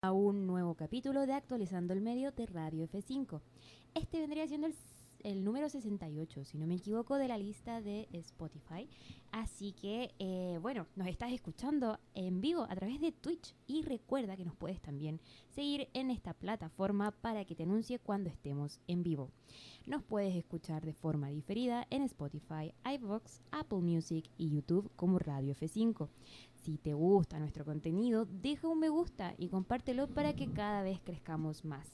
a un nuevo capítulo de Actualizando el Medio de Radio F5. Este vendría siendo el, el número 68, si no me equivoco, de la lista de Spotify. Así que, eh, bueno, nos estás escuchando en vivo a través de Twitch y recuerda que nos puedes también seguir en esta plataforma para que te anuncie cuando estemos en vivo. Nos puedes escuchar de forma diferida en Spotify, iVoox, Apple Music y YouTube como Radio F5. Si te gusta nuestro contenido, deja un me gusta y compártelo para que cada vez crezcamos más.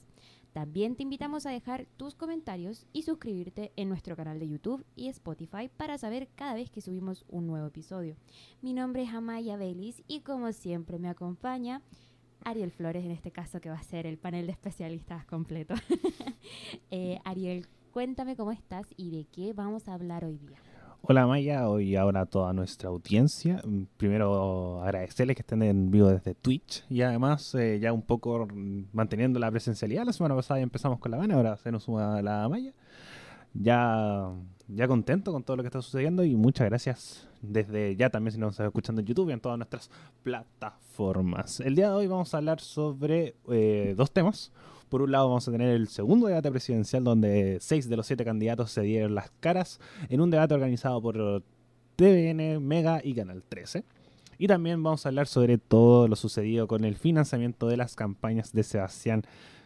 También te invitamos a dejar tus comentarios y suscribirte en nuestro canal de YouTube y Spotify para saber cada vez que subimos un nuevo episodio. Mi nombre es Amaya Belis y como siempre me acompaña Ariel Flores, en este caso que va a ser el panel de especialistas completo. eh, Ariel, cuéntame cómo estás y de qué vamos a hablar hoy día. Hola Maya, hoy ahora a toda nuestra audiencia. Mm, Primero agradecerles que estén en vivo desde Twitch y además eh, ya un poco manteniendo la presencialidad. La semana pasada ya empezamos con la Vane, ahora se nos suma la Maya. Ya, ya contento con todo lo que está sucediendo y muchas gracias desde ya también si nos están escuchando en YouTube y en todas nuestras plataformas. El día de hoy vamos a hablar sobre eh, dos temas. Por un lado vamos a tener el segundo debate presidencial donde seis de los siete candidatos se dieron las caras en un debate organizado por TVN, Mega y Canal 13. Y también vamos a hablar sobre todo lo sucedido con el financiamiento de las campañas de Sebastián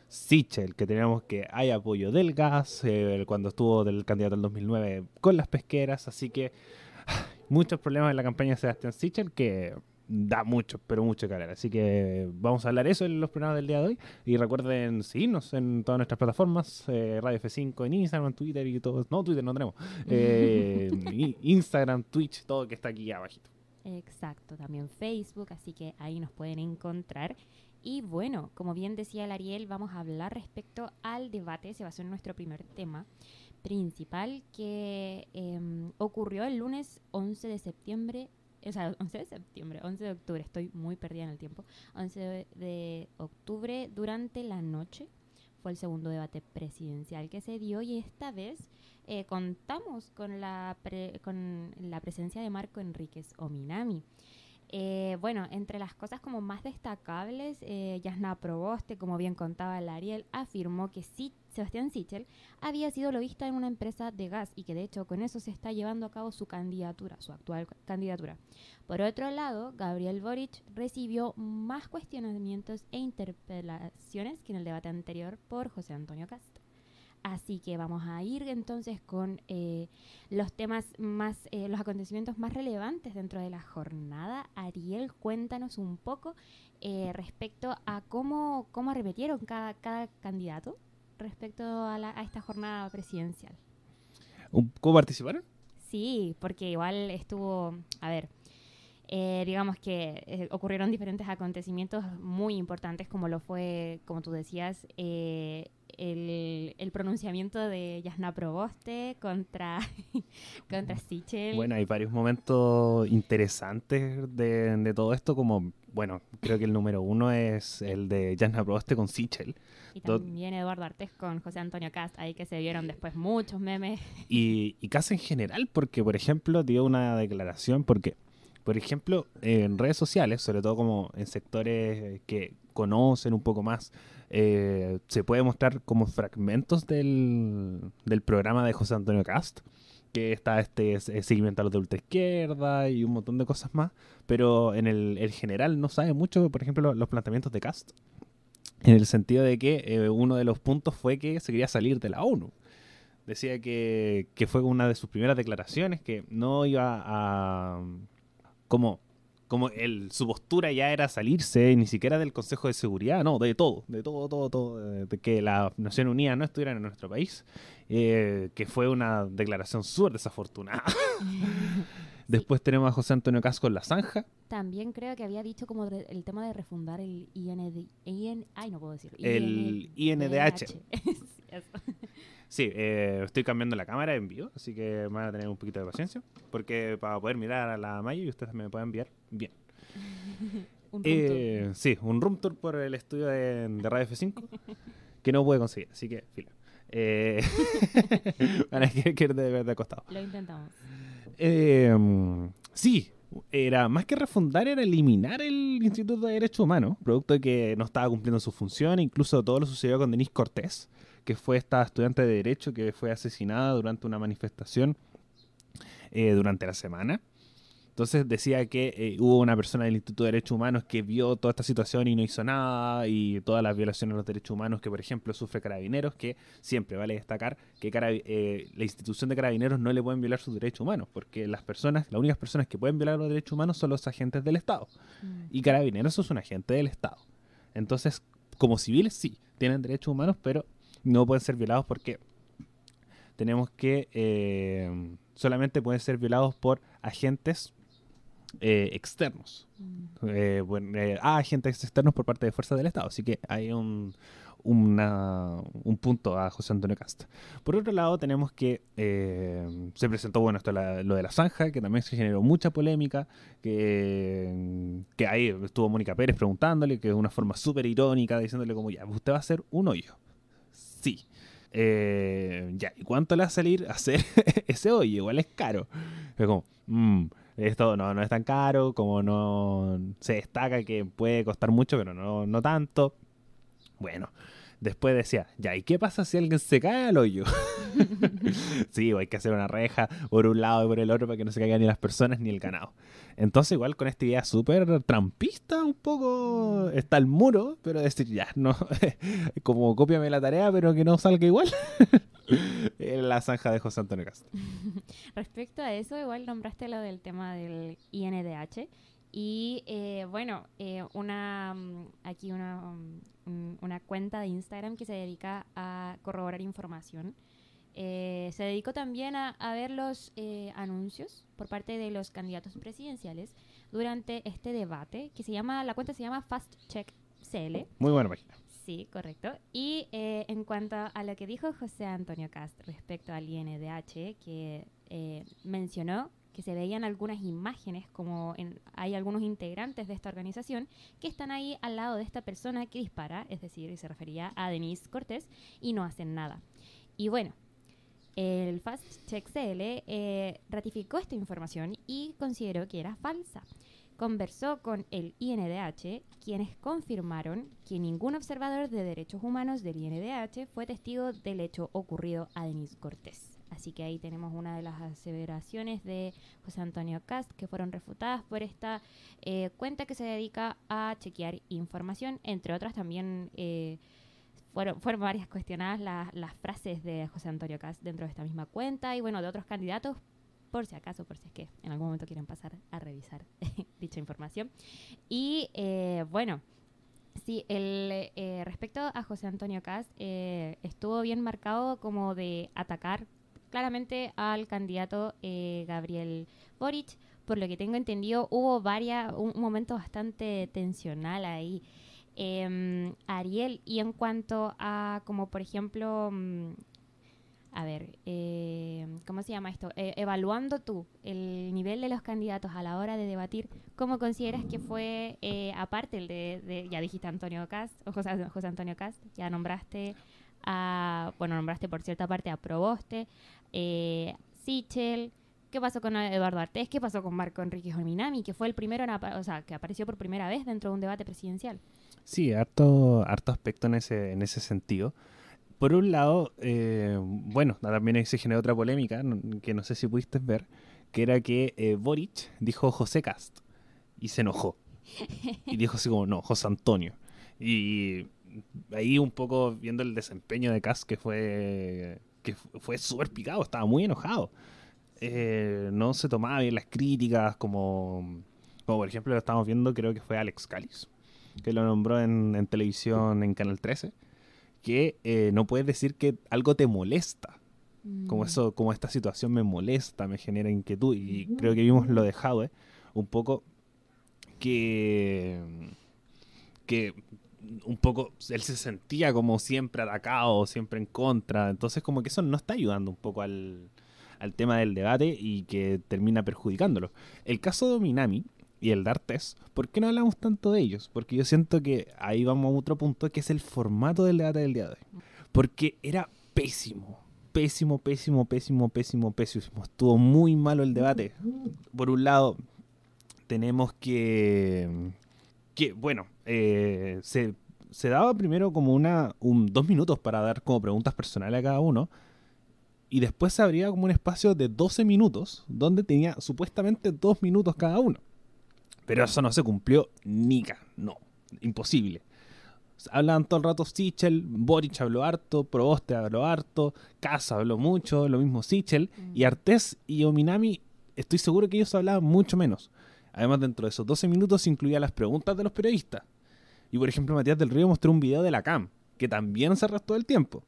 Sichel, que tenemos que hay apoyo del gas, eh, cuando estuvo del candidato del 2009 con las pesqueras, así que muchos problemas en la campaña de Sebastián Sichel que da mucho, pero mucho que hablar. Así que vamos a hablar eso en los programas del día de hoy. Y recuerden seguirnos en todas nuestras plataformas, eh, Radio F5 en Instagram, en Twitter y todo. No, Twitter no tenemos. Eh, Instagram, Twitch, todo que está aquí abajito. Exacto, también Facebook, así que ahí nos pueden encontrar. Y bueno, como bien decía el Ariel, vamos a hablar respecto al debate, se basó en nuestro primer tema principal que em, ocurrió el lunes 11 de septiembre, o sea, 11 de septiembre, 11 de octubre, estoy muy perdida en el tiempo, 11 de, de octubre durante la noche. Fue el segundo debate presidencial que se dio y esta vez eh, contamos con la, pre- con la presencia de Marco Enríquez Ominami. Eh, bueno, entre las cosas como más destacables, eh, Yasna Proboste, como bien contaba el Ariel, afirmó que sí, Sebastián Sichel había sido lobista en una empresa de gas y que de hecho con eso se está llevando a cabo su candidatura, su actual candidatura. Por otro lado, Gabriel Boric recibió más cuestionamientos e interpelaciones que en el debate anterior por José Antonio Castro. Así que vamos a ir entonces con eh, los temas más, eh, los acontecimientos más relevantes dentro de la jornada. Ariel, cuéntanos un poco eh, respecto a cómo, cómo arremetieron cada, cada candidato respecto a, la- a esta jornada presidencial. ¿Cómo participaron? Sí, porque igual estuvo, a ver, eh, digamos que eh, ocurrieron diferentes acontecimientos muy importantes, como lo fue, como tú decías, eh, el, el pronunciamiento de Yasna Proboste contra, contra Sichel. Bueno, hay varios momentos interesantes de, de todo esto, como, bueno, creo que el número uno es el de Jasna Proboste con Sichel. y también Eduardo Artés con José Antonio Cast, ahí que se vieron después muchos memes. Y, y casi en general, porque, por ejemplo, dio una declaración, porque, por ejemplo, en redes sociales, sobre todo como en sectores que conocen un poco más, eh, se puede mostrar como fragmentos del, del programa de José Antonio Cast, que está este eh, seguimiento a los de ultraizquierda y un montón de cosas más, pero en el, el general no sabe mucho, por ejemplo, los planteamientos de Cast, en el sentido de que eh, uno de los puntos fue que se quería salir de la ONU. Decía que, que fue una de sus primeras declaraciones, que no iba a... como, como el, su postura ya era salirse ni siquiera del Consejo de Seguridad, no, de todo, de todo, todo, todo, eh, de que las Naciones Unidas no estuvieran en nuestro país, eh, que fue una declaración súper desafortunada. Después tenemos a José Antonio Casco en la zanja. También creo que había dicho como el tema de refundar el IND, IN, ay, no puedo decir. El INDH. eso. Sí, eh, estoy cambiando la cámara en vivo, así que van a tener un poquito de paciencia, porque para poder mirar a la Maya y ustedes me pueden enviar bien. Un Eh, punto. sí, un room tour por el estudio de, de Radio F5 que no pude conseguir, así que filo. Eh, van a que de, costado. Lo intentamos. Eh, sí, era más que refundar, era eliminar el Instituto de Derechos Humanos, producto de que no estaba cumpliendo su función. Incluso todo lo sucedió con Denise Cortés, que fue esta estudiante de Derecho que fue asesinada durante una manifestación eh, durante la semana. Entonces decía que eh, hubo una persona del Instituto de Derechos Humanos que vio toda esta situación y no hizo nada, y todas las violaciones a los derechos humanos que, por ejemplo, sufre Carabineros, que siempre vale destacar que eh, la institución de Carabineros no le pueden violar sus derechos humanos, porque las personas, las únicas personas que pueden violar los derechos humanos son los agentes del Estado. Mm. Y Carabineros es un agente del Estado. Entonces, como civiles sí, tienen derechos humanos, pero no pueden ser violados porque tenemos que eh, solamente pueden ser violados por agentes eh, externos. Mm. Eh, bueno, eh, ah, agentes externos por parte de fuerzas del Estado. Así que hay un, un punto a José Antonio Casta. Por otro lado, tenemos que se presentó, bueno, esto lo de la zanja, que también se generó mucha polémica, que, que ahí estuvo Mónica Pérez preguntándole, que de una forma súper irónica, diciéndole como, ya, usted va a hacer un hoyo. Sí. ya, ¿y cuánto le va a salir hacer ese hoyo? Igual es caro. Es como, mmm, esto no, no es tan caro, como no se destaca que puede costar mucho, pero no, no tanto. Bueno, después decía, ya, ¿y qué pasa si alguien se cae al hoyo? sí, hay que hacer una reja por un lado y por el otro para que no se caigan ni las personas ni el ganado. Entonces, igual con esta idea súper trampista, un poco está el muro, pero decir, ya, no, como cópiame la tarea, pero que no salga igual. en la zanja de José Antonio Castro. Respecto a eso, igual nombraste lo del tema del INDH. Y eh, bueno, eh, una mm, aquí una, mm, una cuenta de Instagram que se dedica a corroborar información. Eh, se dedicó también a, a ver los anuncios por parte de los candidatos presidenciales durante este debate que se llama, la cuenta se llama Fast Check CL. Muy buena página. Sí, correcto. Y eh, en cuanto a lo que dijo José Antonio Cast respecto al INDH, que eh, mencionó que se veían algunas imágenes, como hay algunos integrantes de esta organización que están ahí al lado de esta persona que dispara, es decir, se refería a Denise Cortés, y no hacen nada. Y bueno, el Fast Check CL eh, ratificó esta información y consideró que era falsa conversó con el INDH, quienes confirmaron que ningún observador de derechos humanos del INDH fue testigo del hecho ocurrido a Denise Cortés. Así que ahí tenemos una de las aseveraciones de José Antonio Cast que fueron refutadas por esta eh, cuenta que se dedica a chequear información, entre otras también eh, fueron, fueron varias cuestionadas las, las frases de José Antonio Cast dentro de esta misma cuenta y bueno, de otros candidatos, por si acaso, por si es que en algún momento quieren pasar a revisar dicha información. Y eh, bueno, sí, el, eh, respecto a José Antonio Cast, eh, estuvo bien marcado como de atacar claramente al candidato Gabriel Boric. Por lo que tengo entendido, hubo varias, un, momento bastante tensional ahí. Em, Ariel, y en cuanto a como por ejemplo mm, a ver, eh, ¿cómo se llama esto? Eh, evaluando tú el nivel de los candidatos a la hora de debatir, ¿cómo consideras que fue, eh, aparte el de, ya dijiste Antonio Cast, o José, Antonio Cast, ya nombraste a, bueno, nombraste por cierta parte a Proboste, eh, Sichel, ¿qué pasó con Eduardo Artés? ¿Qué pasó con Marco Enrique Jominami, que fue el primero, o sea, que apareció por primera vez dentro de un debate presidencial? Sí, harto, harto aspecto en ese, en ese sentido. Por un lado, eh, bueno, también se generó otra polémica que no sé si pudiste ver, que era que eh, Boric dijo José Cast y se enojó. Y dijo así como, no, José Antonio. Y ahí un poco viendo el desempeño de Cast que fue que fue súper picado, estaba muy enojado. Eh, no se tomaba bien las críticas, como, como por ejemplo lo estamos viendo, creo que fue Alex Calis, que lo nombró en, en televisión en Canal 13 que eh, no puedes decir que algo te molesta. Como mm. eso, como esta situación me molesta, me genera inquietud. Y creo que vimos lo de Howe un poco que que un poco él se sentía como siempre atacado, siempre en contra. Entonces como que eso no está ayudando un poco al, al tema del debate y que termina perjudicándolo. El caso de Minami y el Dartes, ¿por qué no hablamos tanto de ellos? Porque yo siento que ahí vamos a otro punto, que es el formato del debate del día de hoy. Porque era pésimo, pésimo, pésimo, pésimo, pésimo, pésimo. Estuvo muy malo el debate. Por un lado, tenemos que, que bueno, eh, se, se daba primero como una, un, dos minutos para dar como preguntas personales a cada uno. Y después se abría como un espacio de 12 minutos, donde tenía supuestamente dos minutos cada uno. Pero eso no se cumplió nica, no, imposible. Hablaban todo el rato Sichel, Boric habló harto, Proboste habló harto, Casa habló mucho, lo mismo Sichel, y Artés y Ominami, estoy seguro que ellos hablaban mucho menos. Además, dentro de esos 12 minutos se incluía las preguntas de los periodistas. Y por ejemplo, Matías del Río mostró un video de la CAM, que también se arrastró el tiempo.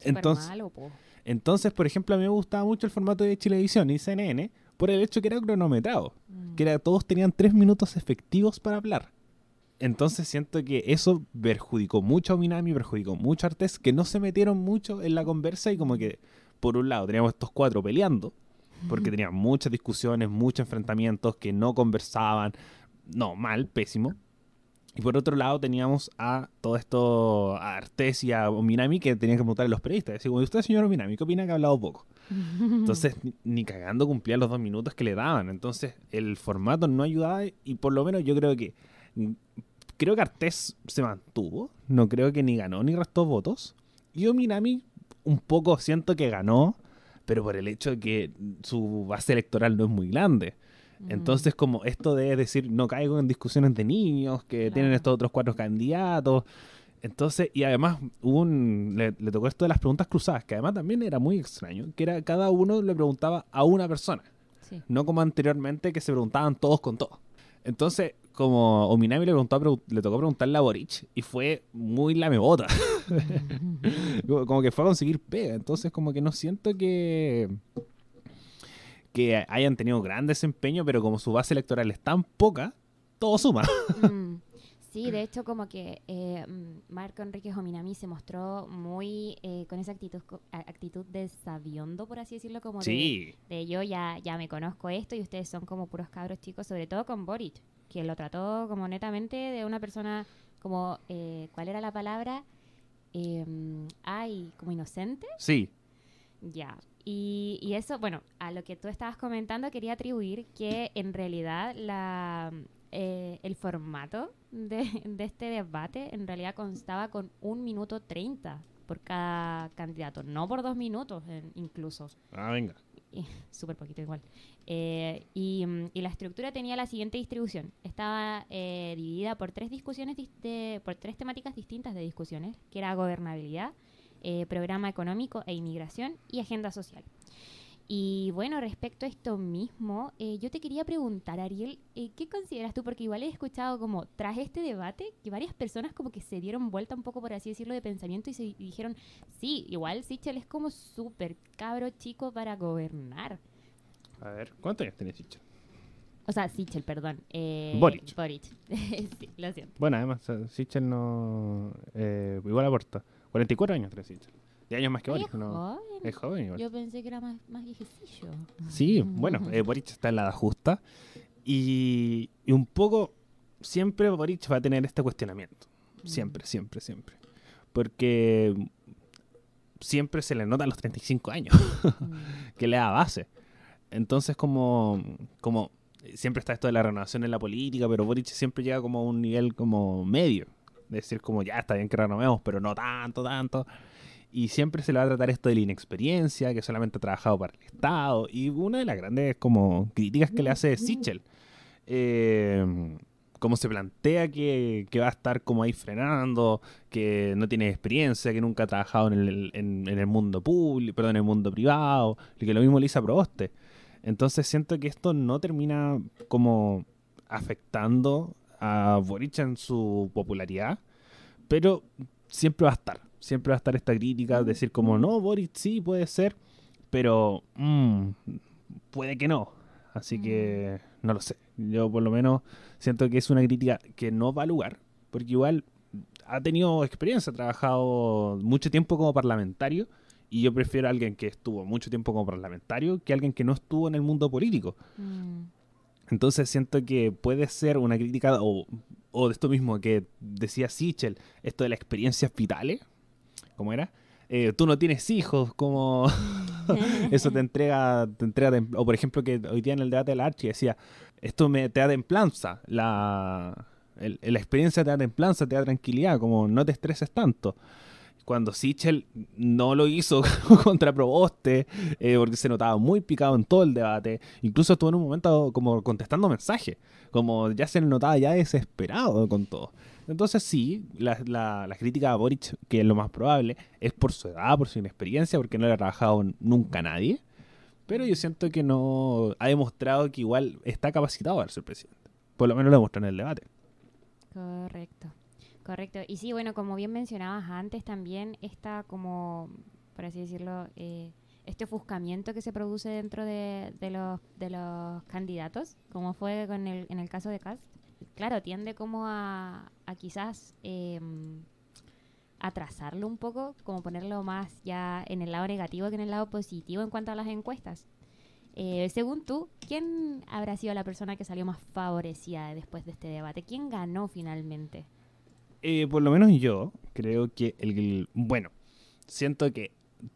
Entonces, malo, po. entonces, por ejemplo, a mí me gustaba mucho el formato de Chilevisión y CNN por el hecho que era cronometrado, Mm. que era, todos tenían tres minutos efectivos para hablar. Entonces siento que eso perjudicó mucho a Minami, perjudicó mucho a Artés, que no se metieron mucho en la conversa y como que, por un lado, teníamos estos cuatro peleando, porque tenían muchas discusiones, muchos enfrentamientos que no conversaban, no, mal, pésimo. Y por otro lado teníamos a todo esto, a Artés y a Minami que tenían que preguntarle a los periodistas. ¿y usted, señor Minami, qué opina que ha hablado poco? Entonces, ni, cagando cumplía los dos minutos que le daban. Entonces, el formato no ayudaba y por lo menos yo creo que... Creo que Artés se mantuvo. No creo que ni ganó ni restó votos. Y Ominami un poco siento que ganó, pero por el hecho de que su base electoral no es muy grande. Mm. Entonces, como esto de decir, no caigo en discusiones de niños, que Claro. tienen estos otros cuatro candidatos. Entonces, y además hubo un, le, le tocó esto de las preguntas cruzadas, que además también era muy extraño, que era cada uno le preguntaba a una persona, Sí. no como anteriormente que se preguntaban todos con todos. Entonces, como Ominami le, preguntó le tocó preguntarle a Boric y fue muy lamebota. como como que fue a conseguir pega. Entonces, como que no siento que que hayan tenido gran desempeño, pero como su base electoral es tan poca, todo suma. Mm, Sí, de hecho como que eh, mm, Marco Enrique Jominami se mostró muy eh, con esa actitud actitud de sabiondo, por así decirlo, como de, de yo ya, ya me conozco esto y ustedes son como puros cabros chicos, sobre todo con Boric, que lo trató como netamente de una persona como, eh, ¿cuál era la palabra? Em, ay, como inocente. sí. Ya. Y, y eso, bueno, a lo que tú estabas comentando, quería atribuir que en realidad la, eh, el formato de, de este debate en realidad constaba con un minuto treinta por cada candidato, no por dos minutos en- incluso. Ah, venga. Súper poquito igual. Eh, y, mm, y la estructura tenía la siguiente distribución. Estaba eh, dividida por tres discusiones, por tres temáticas distintas de discusiones, que era gobernabilidad, eh, programa económico e inmigración y agenda social. Y bueno, respecto a esto mismo, eh, yo te quería preguntar, Ariel, eh, ¿qué consideras tú? Porque igual he escuchado como tras este debate que varias personas como que se dieron vuelta un poco, por así decirlo, de pensamiento y se y dijeron, sí, igual Sichel es como súper cabro chico para gobernar. A ver, ¿cuántos años tiene Chicho? O sea, Sichel, perdón. Eh, Boric. Boric. sí, lo siento. Bueno, además, Sichel no. Eh, igual aporta. 44 años tiene Sichel. De años más que Boric. es ¿no? joven. Es joven igual. Yo pensé que era más, más viejecillo. Sí, bueno, eh, Boric está en la edad justa. Y, y un poco. Siempre Boric va a tener este cuestionamiento. Siempre, siempre, siempre. Porque siempre se le nota a los 35 años Mm. que le da base. Entonces, como, como siempre está esto de la renovación en la política, pero Boric siempre llega como a un nivel como medio. De decir como, ya está bien que renovemos, pero no tanto, tanto. Y siempre se le va a tratar esto de la inexperiencia, que solamente ha trabajado para el Estado. Y una de las grandes como críticas que le hace Sichel. Eh, cómo se plantea que, que va a estar como ahí frenando, que no tiene experiencia, que nunca ha trabajado en el, en el mundo público, perdón, en el mundo privado, y que lo mismo le hizo a Proboste. Entonces siento que esto no termina como afectando a Boric en su popularidad, pero siempre va a estar, siempre va a estar esta crítica, decir como, no, Boric sí puede ser, pero mm, puede que no. Así que no lo sé. Yo por lo menos siento que es una crítica que no va a lugar, porque igual ha tenido experiencia, ha trabajado mucho tiempo como parlamentario, y yo prefiero a alguien que estuvo mucho tiempo como parlamentario que alguien que no estuvo en el mundo político. Mm. Entonces siento que puede ser una crítica, o, o de esto mismo que decía Sichel, esto de las experiencias vitales, ¿cómo era? Eh, tú no tienes hijos, como... eso te entrega, te entrega, tem- o por ejemplo que hoy día en el debate de la Archi decía, esto me te da templanza, la, la experiencia te da templanza, te da tranquilidad, como no te estreses tanto. Cuando Sichel no lo hizo contra Proboste, eh, porque se notaba muy picado en todo el debate, incluso estuvo en un momento como contestando mensajes, como ya se notaba ya desesperado con todo. Entonces sí, la, la- la crítica a Boric, que es lo más probable, es por su edad, por su inexperiencia, porque no le ha trabajado nunca nadie. Pero yo siento que no ha demostrado que igual está capacitado para ser presidente. Por lo menos lo demostró en el debate. Correcto, correcto. Y sí, bueno, como bien mencionabas antes, también está como, por así decirlo, eh, este ofuscamiento que se produce dentro de, de los, de los candidatos, como fue con el, en el caso de Cast. Claro, tiende como a, a quizás em, atrasarlo un poco, como ponerlo más ya en el lado negativo que en el lado positivo en cuanto a las encuestas. Eh, según tú, ¿quién habrá sido la persona que salió más favorecida después de este debate? ¿Quién ganó finalmente? Eh, por lo menos yo creo que el, el- Bueno, siento que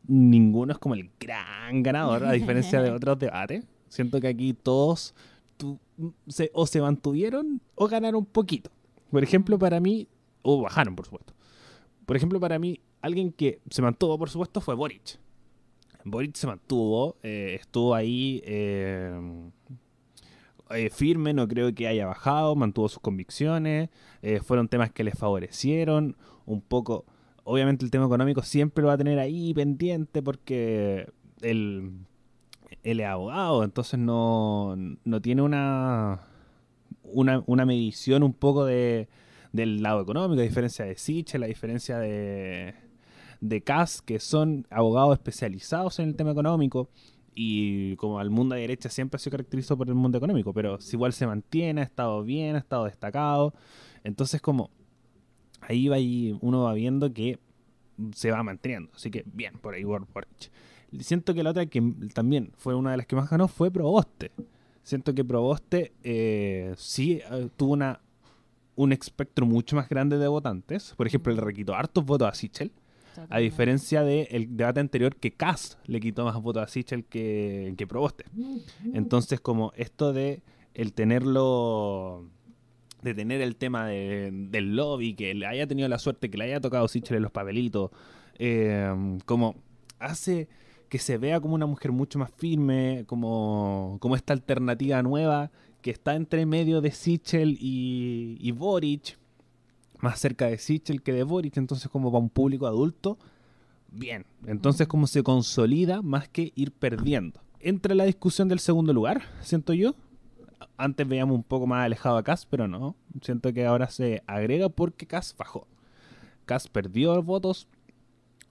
ninguno es como el gran ganador, a diferencia de otros debates. Siento que aquí todos tu- se, o se mantuvieron o ganaron un poquito. Por ejemplo, para mí, o bajaron, por supuesto. Por ejemplo, para mí, alguien que se mantuvo, por supuesto, fue Boric. Boric se mantuvo, eh, estuvo ahí eh, eh, firme, no creo que haya bajado, mantuvo sus convicciones, fueron temas que le favorecieron, un poco, obviamente el tema económico siempre lo va a tener ahí pendiente porque él, él es abogado, entonces no, no tiene una, una, una medición un poco de, del lado económico, a diferencia de Sichel, a diferencia de, de CAS, que son abogados especializados en el tema económico. Y como al mundo de derecha siempre ha sido caracterizado por el mundo económico, pero si igual se mantiene, ha estado bien, ha estado destacado. Entonces como ahí va y uno va viendo que se va manteniendo. Así que bien, por ahí Boric. Siento que la otra que también fue una de las que más ganó fue Proboste. Siento que Proboste eh, sí eh, tuvo una, un espectro mucho más grande de votantes. Por ejemplo, le quitó hartos votos a Sichel. A diferencia del debate anterior que Kass le quitó más votos a Sichel que, que Proboste. Entonces, como esto de el tenerlo, de tener el tema de- del lobby, que le haya tenido la suerte, que le haya tocado Sichel en los papelitos, eh, como hace que se vea como una mujer mucho más firme, como, como esta alternativa nueva que está entre medio de Sichel y, y Boric, más cerca de Sichel que de Boric, entonces como para un público adulto, bien. Entonces como se consolida más que ir perdiendo. Entra la discusión del segundo lugar, siento yo. Antes veíamos un poco más alejado a Cas, pero no. Siento que ahora se agrega porque Cas bajó. Cas perdió votos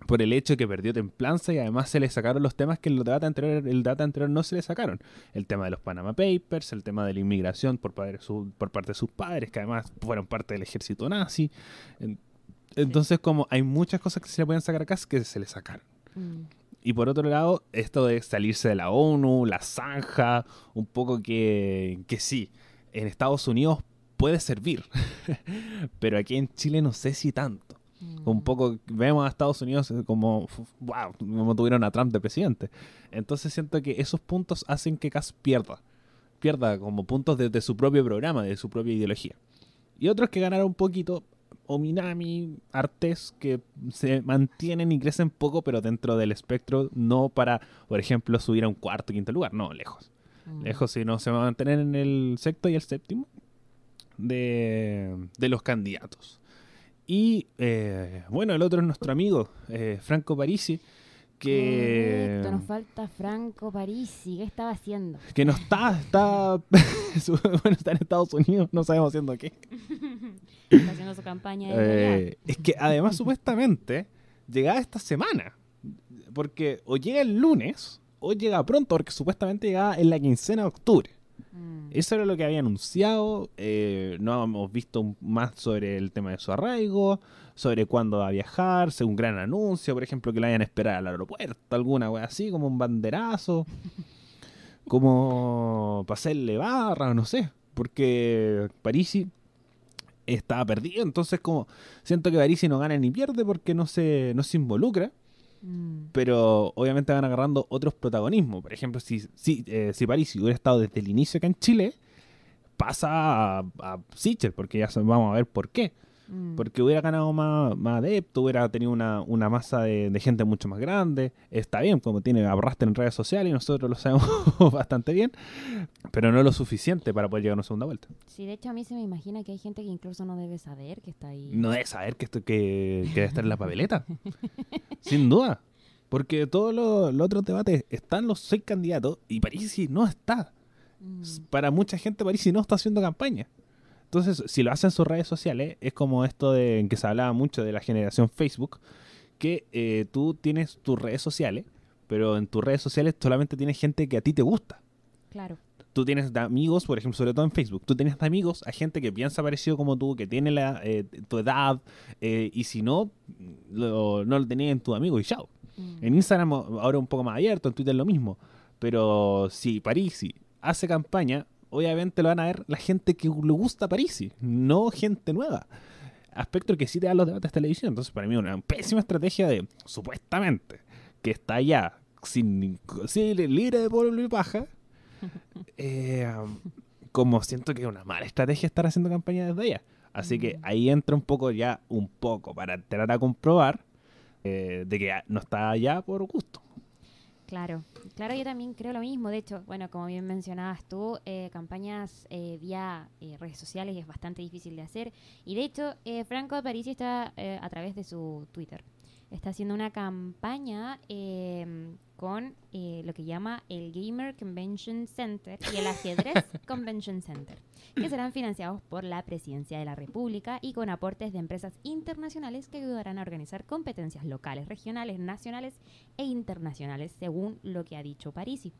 por el hecho de que perdió templanza y además se le sacaron los temas que en el debate anterior, el debate anterior no se le sacaron. El tema de los Panama Papers, el tema de la inmigración por, padre- su- por parte de sus padres, que además fueron parte del ejército nazi. En- Entonces, como hay muchas cosas que se le pueden sacar a Cas que se le sacaron. Mm, Y por otro lado, esto de salirse de la ONU, la zanja, un poco que, que sí, en Estados Unidos puede servir, pero aquí en Chile no sé si tanto. Mm. Un poco vemos a Estados Unidos como, wow, como tuvieron a Trump de presidente. Entonces siento que esos puntos hacen que Cass pierda. Pierda como puntos desde su propio programa, de su propia ideología. Y otros que ganaron un poquito, Ominami, Artes, que se mantienen y crecen poco, pero dentro del espectro, no para, por ejemplo, subir a un cuarto o quinto lugar, no, lejos. Mm. Lejos, si no se va a mantener en el sexto y el séptimo de, de los candidatos. Y eh, bueno, el otro es nuestro amigo, eh, Franco Parisi, que, Correcto, nos falta Franco Parisi. ¿Qué estaba haciendo? que no está, está, bueno, está en Estados Unidos, no sabemos haciendo qué. Está haciendo su campaña. Eh, es que además supuestamente llegaba esta semana, porque o llega el lunes o llega pronto, porque supuestamente llegaba en la quincena de octubre. Mm. Eso era lo que había anunciado. eh, no hemos visto más sobre el tema de su arraigo, sobre cuándo va a viajar, según un gran anuncio, por ejemplo, que la vayan a esperar al aeropuerto, alguna wea así, como un banderazo, como para hacerle barra, no sé, porque Parisi estaba perdido, entonces como siento que Parisi no gana ni pierde porque no se, no se involucra. Mm. pero obviamente van agarrando otros protagonismos. Por ejemplo, si, si, eh, si París hubiera estado desde el inicio acá en Chile, pasa a, a Sichel, porque ya vamos a ver por qué. Mm. Porque hubiera ganado más, más adeptos, hubiera tenido una, una masa de, de gente mucho más grande. Está bien, como tiene arrastre en redes sociales y nosotros lo sabemos bastante bien, pero no lo suficiente para poder llegar a una segunda vuelta. Sí, de hecho a mí se me imagina que hay gente que incluso no debe saber que está ahí. No debe saber que, esto, que, que debe estar en la papeleta. Sin duda. Porque todos los, los otros debates están los seis candidatos y Parisi no está. Mm. Para mucha gente Parisi no está haciendo campaña. Entonces, si lo hacen en sus redes sociales, es como esto de en que se hablaba mucho de la generación Facebook, que eh, tú tienes tus redes sociales, pero en tus redes sociales solamente tienes gente que a ti te gusta. Claro. Tú tienes de amigos, por ejemplo, sobre todo en Facebook, tú tienes de amigos a gente que piensa parecido como tú, que tiene la, eh, tu edad, eh, y si no, lo- no lo tenías en tu amigo y chao. Mm. En Instagram ahora un poco más abierto, en Twitter lo mismo. Pero si Parisi hace campaña, obviamente lo van a ver la gente que le gusta Parisi, no gente nueva. Aspecto que sí te dan los debates de televisión. Entonces, para mí, una pésima estrategia de, supuestamente, que está allá, sin, sin libre de polvo y paja. eh, como siento que es una mala estrategia estar haciendo campaña desde allá. Así que Mm. ahí entra un poco ya, un poco, para entrar a comprobar eh, de que no está allá por gusto. Claro, claro, yo también creo lo mismo. De hecho, bueno, como bien mencionabas tú, eh, campañas eh, vía eh, redes sociales es bastante difícil de hacer. Y de hecho, eh, Franco Parisi está eh, a través de su Twitter. Está haciendo una campaña eh, con eh, lo que llama el Gamer Convention Center y el Ajedrez Convention Center, que serán financiados por la Presidencia de la República y con aportes de empresas internacionales que ayudarán a organizar competencias locales, regionales, nacionales e internacionales, según lo que ha dicho Parisi.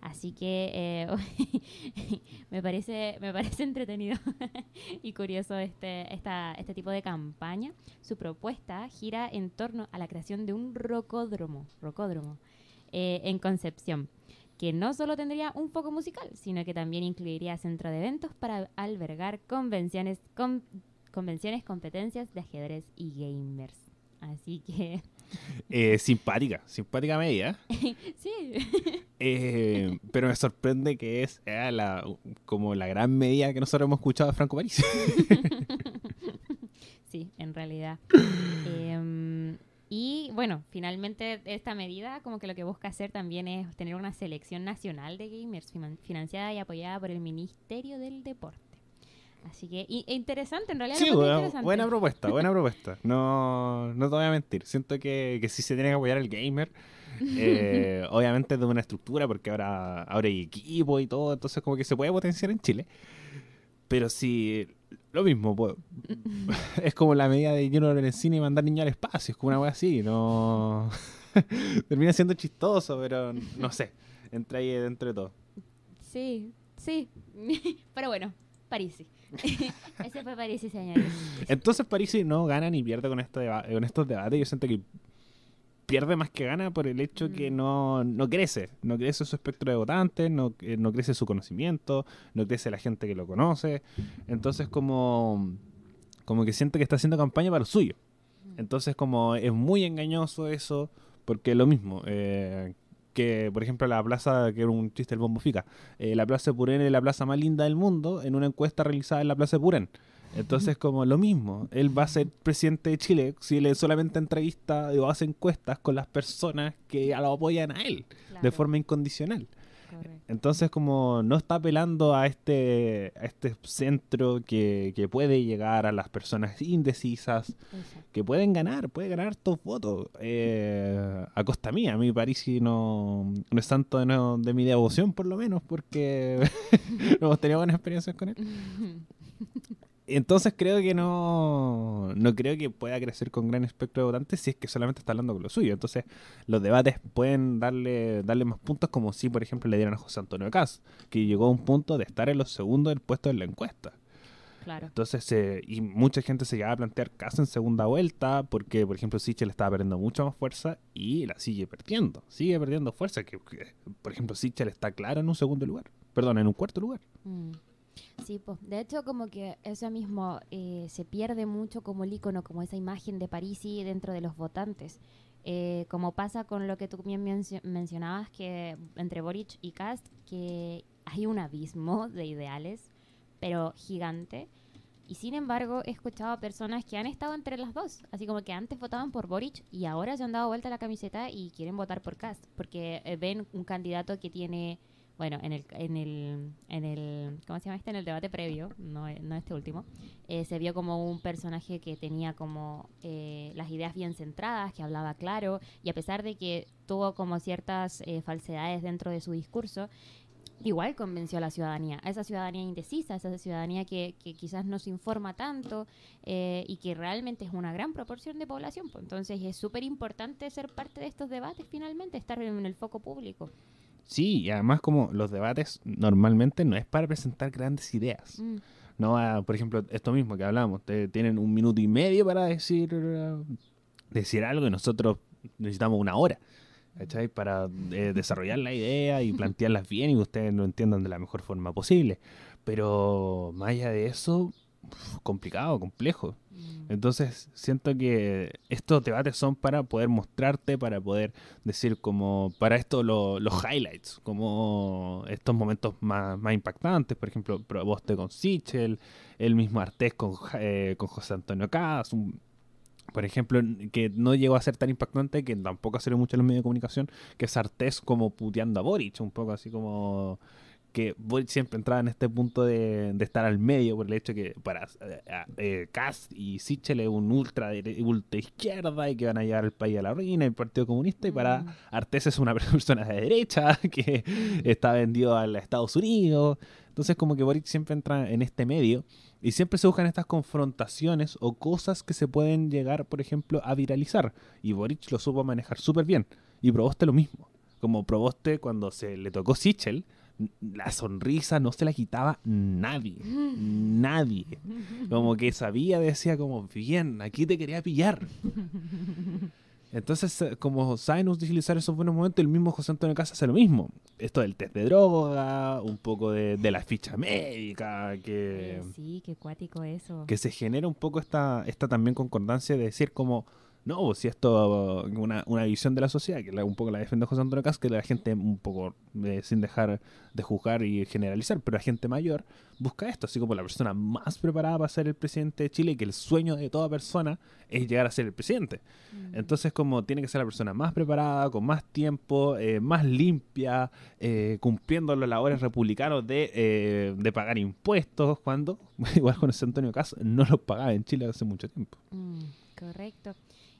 Así que eh, me parece me parece entretenido y curioso este esta, este tipo de campaña. Su propuesta gira en torno a la creación de un rocódromo, rocódromo eh, en Concepción que no solo tendría un foco musical, sino que también incluiría centro de eventos para albergar convenciones, con- convenciones, competencias de ajedrez y gamers. Así que Eh, simpática, simpática media. sí, Eh, pero me sorprende que es eh, la, como la gran medida que nosotros hemos escuchado de Franco Parisi. Sí, en realidad. Y bueno, finalmente esta medida como que lo que busca hacer también es tener una selección nacional de gamers finan- financiada y apoyada por el Ministerio del Deporte. Así que y- e interesante, en realidad. Sí, encuentro buena, interesante. buena propuesta, buena propuesta. No, no te voy a mentir. Siento que, que sí se tiene que apoyar al gamer. eh, obviamente de una estructura, porque ahora, ahora hay equipo y todo, entonces como que se puede potenciar en Chile. Pero sí, lo mismo, pues, es como la medida de Junior en el cine y mandar niños al espacio, es como una wea así, no... Termina siendo chistoso, pero no sé, entra ahí dentro de todo. Sí, sí. Pero bueno, Parisi. Ese fue Parisi, señores. Entonces Parisi no gana ni pierde con, este con estos debates. Yo siento que pierde más que gana por el hecho que Mm. no, no crece. No crece su espectro de votantes, no, eh, no crece su conocimiento, no crece la gente que lo conoce. Entonces como, como que siento que está haciendo campaña para lo suyo. Entonces como es muy engañoso eso, porque lo mismo, eh, que por ejemplo la plaza, que era un chiste del Bombo Fica, eh, la plaza de Purén es la plaza más linda del mundo en una encuesta realizada en la plaza de Purén. Entonces, como lo mismo, él va a ser presidente de Chile si él solamente entrevista o hace encuestas con las personas que lo apoyan a él de forma incondicional. correcto. Entonces, como no está apelando a este, a este centro que, que puede llegar a las personas indecisas, Exacto. que pueden ganar, puede ganar estos votos eh, a costa mía. A mí Parisi no, no es tanto de, no- de mi devoción, por lo menos, porque no hemos tenido buenas experiencias con él. Entonces creo que no, no creo que pueda crecer con gran espectro de votantes si es que solamente está hablando con lo suyo. Entonces los debates pueden darle, darle más puntos como si, por ejemplo, le dieran a José Antonio Cas, que llegó a un punto de estar en los segundos del puesto en la encuesta. Claro. Entonces, eh, y mucha gente se llegaba a plantear Cas en segunda vuelta porque, por ejemplo, Sichel estaba perdiendo mucha más fuerza y la sigue perdiendo. Sigue perdiendo fuerza. Que, que, por ejemplo, Sichel está claro en un segundo lugar. Perdón, en un cuarto lugar. Mm. Sí, pues de hecho como que eso mismo eh, se pierde mucho como el icono, como esa imagen de Parisi dentro de los votantes. eh, como pasa con lo que tú bien mencio- mencionabas, que entre Boric y Cast, que hay un abismo de ideales, pero gigante. Y sin embargo, he escuchado a personas que han estado entre las dos. Así como que antes votaban por Boric y ahora se han dado vuelta la camiseta y quieren votar por Cast. Porque eh, ven un candidato que tiene, bueno, en el, en el, en el, ¿cómo se llama este? En el debate previo, no, no este último, eh, se vio como un personaje que tenía como eh, las ideas bien centradas, que hablaba claro, y a pesar de que tuvo como ciertas eh, falsedades dentro de su discurso, igual convenció a la ciudadanía, a esa ciudadanía indecisa, a esa ciudadanía que, que quizás no se informa tanto eh, y que realmente es una gran proporción de población. pues. Entonces es súper importante ser parte de estos debates finalmente, estar en el foco público. Sí, y además como los debates normalmente no es para presentar grandes ideas. Mm, No, por ejemplo, esto mismo que hablamos, te- tienen un minuto y medio para decir, eh, decir algo y nosotros necesitamos una hora. ¿cachai? Para eh, desarrollar la idea y plantearlas bien y que ustedes lo entiendan de la mejor forma posible. Pero más allá de eso, complicado, complejo. mm. Entonces siento que estos debates son para poder mostrarte, para poder decir como, para esto lo- los highlights, como estos momentos más, más impactantes, por ejemplo, Proboste con Sichel, el mismo Artés con, eh, con José Antonio Cas, un- por ejemplo, que no llegó a ser tan impactante, que tampoco salió mucho en los medios de comunicación, que es Artés como puteando a Boric, un poco así como que Boric siempre entraba en este punto de, de estar al medio por el hecho que para eh, eh, Kass y Sichel es un ultra, ultra izquierda y que van a llevar el país a la ruina, el Partido Comunista, y para Mm. Artés es una persona de derecha que está vendido a Estados Unidos. Entonces como que Boric siempre entra en este medio y siempre se buscan estas confrontaciones o cosas que se pueden llegar, por ejemplo, a viralizar. Y Boric lo supo manejar súper bien. Y Proboste lo mismo. Como Proboste cuando se le tocó Sichel, la sonrisa no se la quitaba nadie. Nadie. Como que sabía, decía como, bien, aquí te quería pillar. Entonces, eh, como saben utilizar esos buenos momentos, el mismo José Antonio Casa hace lo mismo. Esto del test de droga, un poco de, de la ficha médica, que, sí, qué cuático eso. que se genera un poco esta, esta también concordancia de decir como, no, pues, si esto una, una visión de la sociedad, que la- un poco la defiende José Antonio Cas, que la gente un poco, eh, sin dejar de juzgar y generalizar, pero la gente mayor busca esto, así como la persona más preparada para ser el presidente de Chile, y que el sueño de toda persona es llegar a ser el presidente. Mm. Entonces, como tiene que ser la persona más preparada, con más tiempo, eh, más limpia, eh, cumpliendo los labores republicanos de, eh, de pagar impuestos, cuando, igual con ese Antonio Cas, no los pagaba en Chile hace mucho tiempo. Mm, correcto.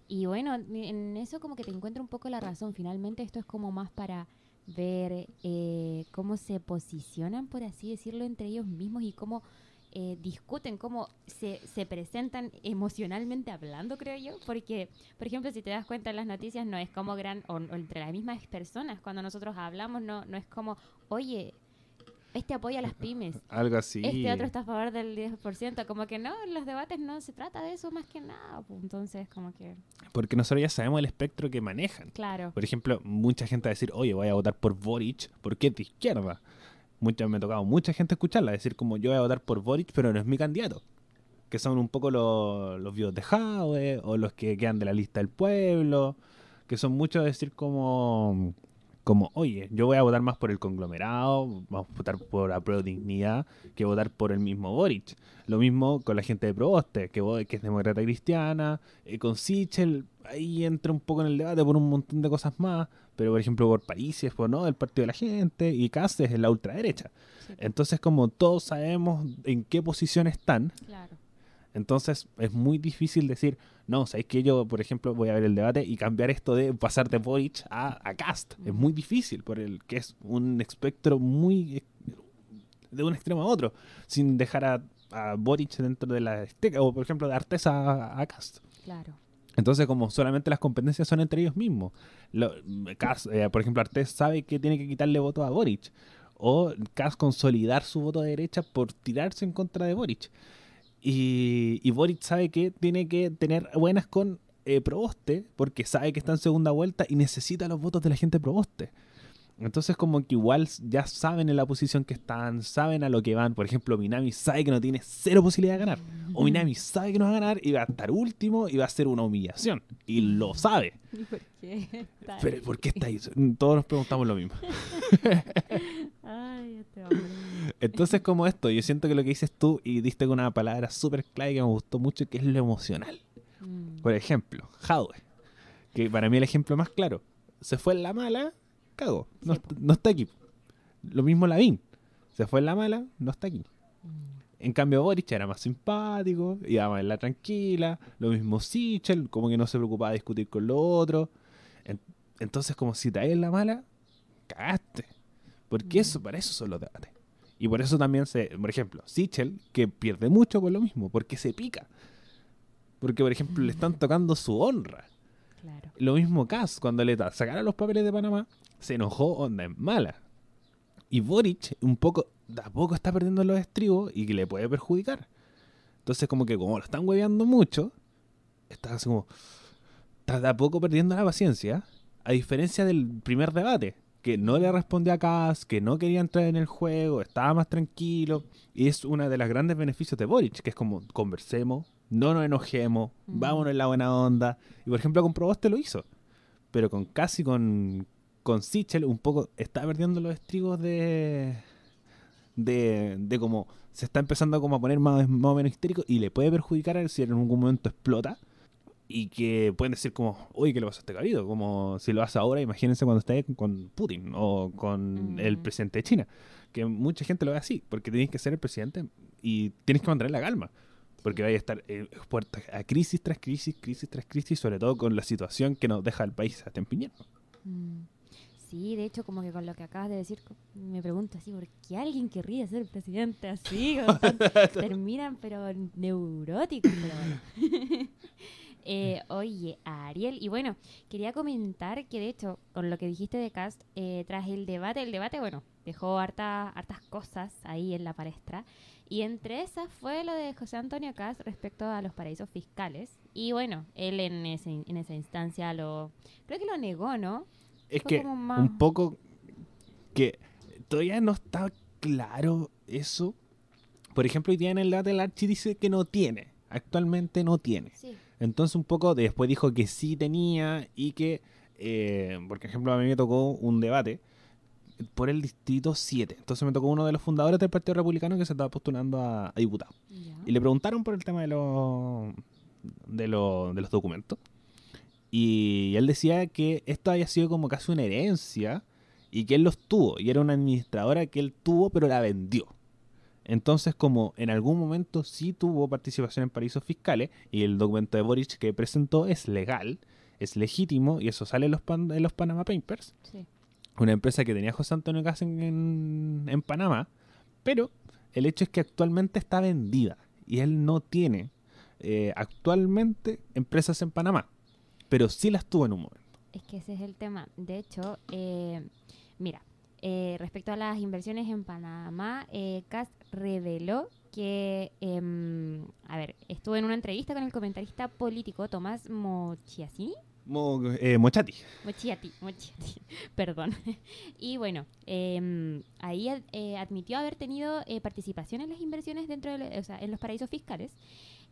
Y bueno, en eso como que te encuentro un poco la razón. Finalmente esto es como más para ver eh, cómo se posicionan, por así decirlo, entre ellos mismos y cómo eh, discuten, cómo se, se presentan emocionalmente hablando, creo yo. Porque, por ejemplo, si te das cuenta en las noticias, no es como gran, o, o entre las mismas personas, cuando nosotros hablamos, no, no es como, oye, este apoya a las pymes. Algo así. Este otro está a favor del 10%, como que no, en los debates no se trata de eso más que nada, entonces como que, Porque nosotros ya sabemos el espectro que manejan. claro, Por ejemplo, mucha gente va a decir, oye, voy a votar por Boric porque es de izquierda. Mucha, me ha tocado mucha gente escucharla, decir como yo voy a votar por Boric, pero no es mi candidato. Que son un poco los, los vivos de Jadwe o los que quedan de la lista del pueblo. Que son muchos decir como, como, oye, yo voy a votar más por el conglomerado, vamos a votar por Apruebo Dignidad, que votar por el mismo Boric. Lo mismo con la gente de Proboste, que, que es demócrata cristiana, eh, con Sichel, ahí entra un poco en el debate por un montón de cosas más, pero por ejemplo por países, por no, el Partido de la Gente, y Cáceres es la ultraderecha. sí, Entonces, como todos sabemos en qué posición están, claro. Entonces es muy difícil decir, no, sabéis que yo, por ejemplo, voy a ver el debate y cambiar esto de pasar de Boric a, a Cast. Es muy difícil, por el que es un espectro muy de un extremo a otro, sin dejar a, a Boric dentro de la esteca, o por ejemplo de Artesa a, a Cast. Claro. Entonces, como solamente las competencias son entre ellos mismos. Lo- eh, por ejemplo, Artés sabe que tiene que quitarle voto a Boric. O Kass consolidar su voto de derecha por tirarse en contra de Boric. Y, y Boric sabe que tiene que tener buenas con eh, Proboste, porque sabe que está en segunda vuelta y necesita los votos de la gente Proboste. Entonces como que igual ya saben en la posición que están, saben a lo que van. Por ejemplo, Minami sabe que no tiene cero posibilidad de ganar. O Minami sabe que no va a ganar y va a estar último y va a ser una humillación. Y lo sabe. ¿Qué tal? Pero ¿por qué está ahí? Todos nos preguntamos lo mismo. Ay, este hombre. Entonces, como esto, yo siento que lo que dices tú y diste con una palabra súper clave que me gustó mucho, que es lo emocional. Mm, Por ejemplo, Jadwe, que para mí el ejemplo más claro. Se fue en la mala, cago. No, Sí, no está aquí. Lo mismo Lavín. Se fue en la mala, no está aquí. mm, En cambio, Boric era más simpático, iba más en la tranquila. Lo mismo Sichel, como que no se preocupaba de discutir con los otros. En- entonces, como si te en la mala, cagaste. Porque Mm. eso, para eso son los debates. Y por eso también se, por ejemplo, Sichel, que pierde mucho por lo mismo, porque se pica. Porque, por ejemplo, le están tocando su honra. Claro. Lo mismo Kass, cuando le sacaron los papeles de Panamá, se enojó onda en mala. Y Boric, un poco, de a poco está perdiendo los estribos y que le puede perjudicar. Entonces, como que como lo están hueveando mucho, está así como, está de a poco perdiendo la paciencia. A diferencia del primer debate, que no le respondió a Kass, que no quería entrar en el juego, estaba más tranquilo. Y es una de las grandes beneficios de Boric, que es como, conversemos, no nos enojemos, Mm. vámonos en la buena onda. Y por ejemplo, con Proboste lo hizo. Pero con casi con, con Sichel, un poco está perdiendo los estribos de. de, de como se está empezando como a poner más, más o menos histérico y le puede perjudicar a él si en algún momento explota. Y que pueden decir como, oye, ¿qué le pasa a este cabido? Como si lo hace ahora, imagínense cuando esté con Putin o con Mm. el presidente de China. Que mucha gente lo ve así, porque tienes que ser el presidente y tienes que mantener la calma. Porque vaya a estar eh, expuesto a crisis tras crisis, crisis tras crisis, sobre todo con la situación que nos deja el país hasta Piñera. Mm. Sí, de hecho, como que con lo que acabas de decir, me pregunto así, ¿por qué alguien querría ser presidente así? Tan- terminan, pero neuróticos, pero bueno. Eh, oye, Ariel, y bueno, quería comentar que de hecho, con lo que dijiste de Cast, eh, tras el debate, el debate, bueno, dejó harta, hartas cosas ahí en la palestra, y entre esas fue lo de José Antonio Cast respecto a los paraísos fiscales, y bueno, él en, ese- en esa instancia lo, creo que lo negó, ¿no? Es Fue que más- un poco que todavía no está claro eso. Por ejemplo, hoy día en el debate el Archi dice que no tiene. Actualmente no tiene. Sí. Entonces un poco después dijo que sí tenía y que, eh, por ejemplo, a mí me tocó un debate por el distrito 7. Entonces me tocó uno de los fundadores del Partido Republicano que se estaba postulando a, a diputado. Y le preguntaron por el tema de los, de, los- de los documentos. Y él decía que esto había sido como casi una herencia y que él los tuvo. Y era una administradora que él tuvo, pero la vendió. Entonces, como en algún momento sí tuvo participación en paraísos fiscales y el documento de Boric que presentó es legal, es legítimo y eso sale en los, pan- en los Panama Papers, Sí. una empresa que tenía José Antonio Gas en, en, en Panamá, pero el hecho es que actualmente está vendida y él no tiene eh, actualmente empresas en Panamá, pero sí las tuvo en un momento. Es que ese es el tema. De hecho, eh, mira, eh, respecto a las inversiones en Panamá, eh, reveló que, em, a ver, estuvo en una entrevista con el comentarista político Tomás Mochiasini. Mo- eh, Mochati. Mochiati, Mochiati, perdón. Y bueno, em, ahí ad- eh, admitió haber tenido eh, participación en las inversiones dentro de, o sea, en los paraísos fiscales,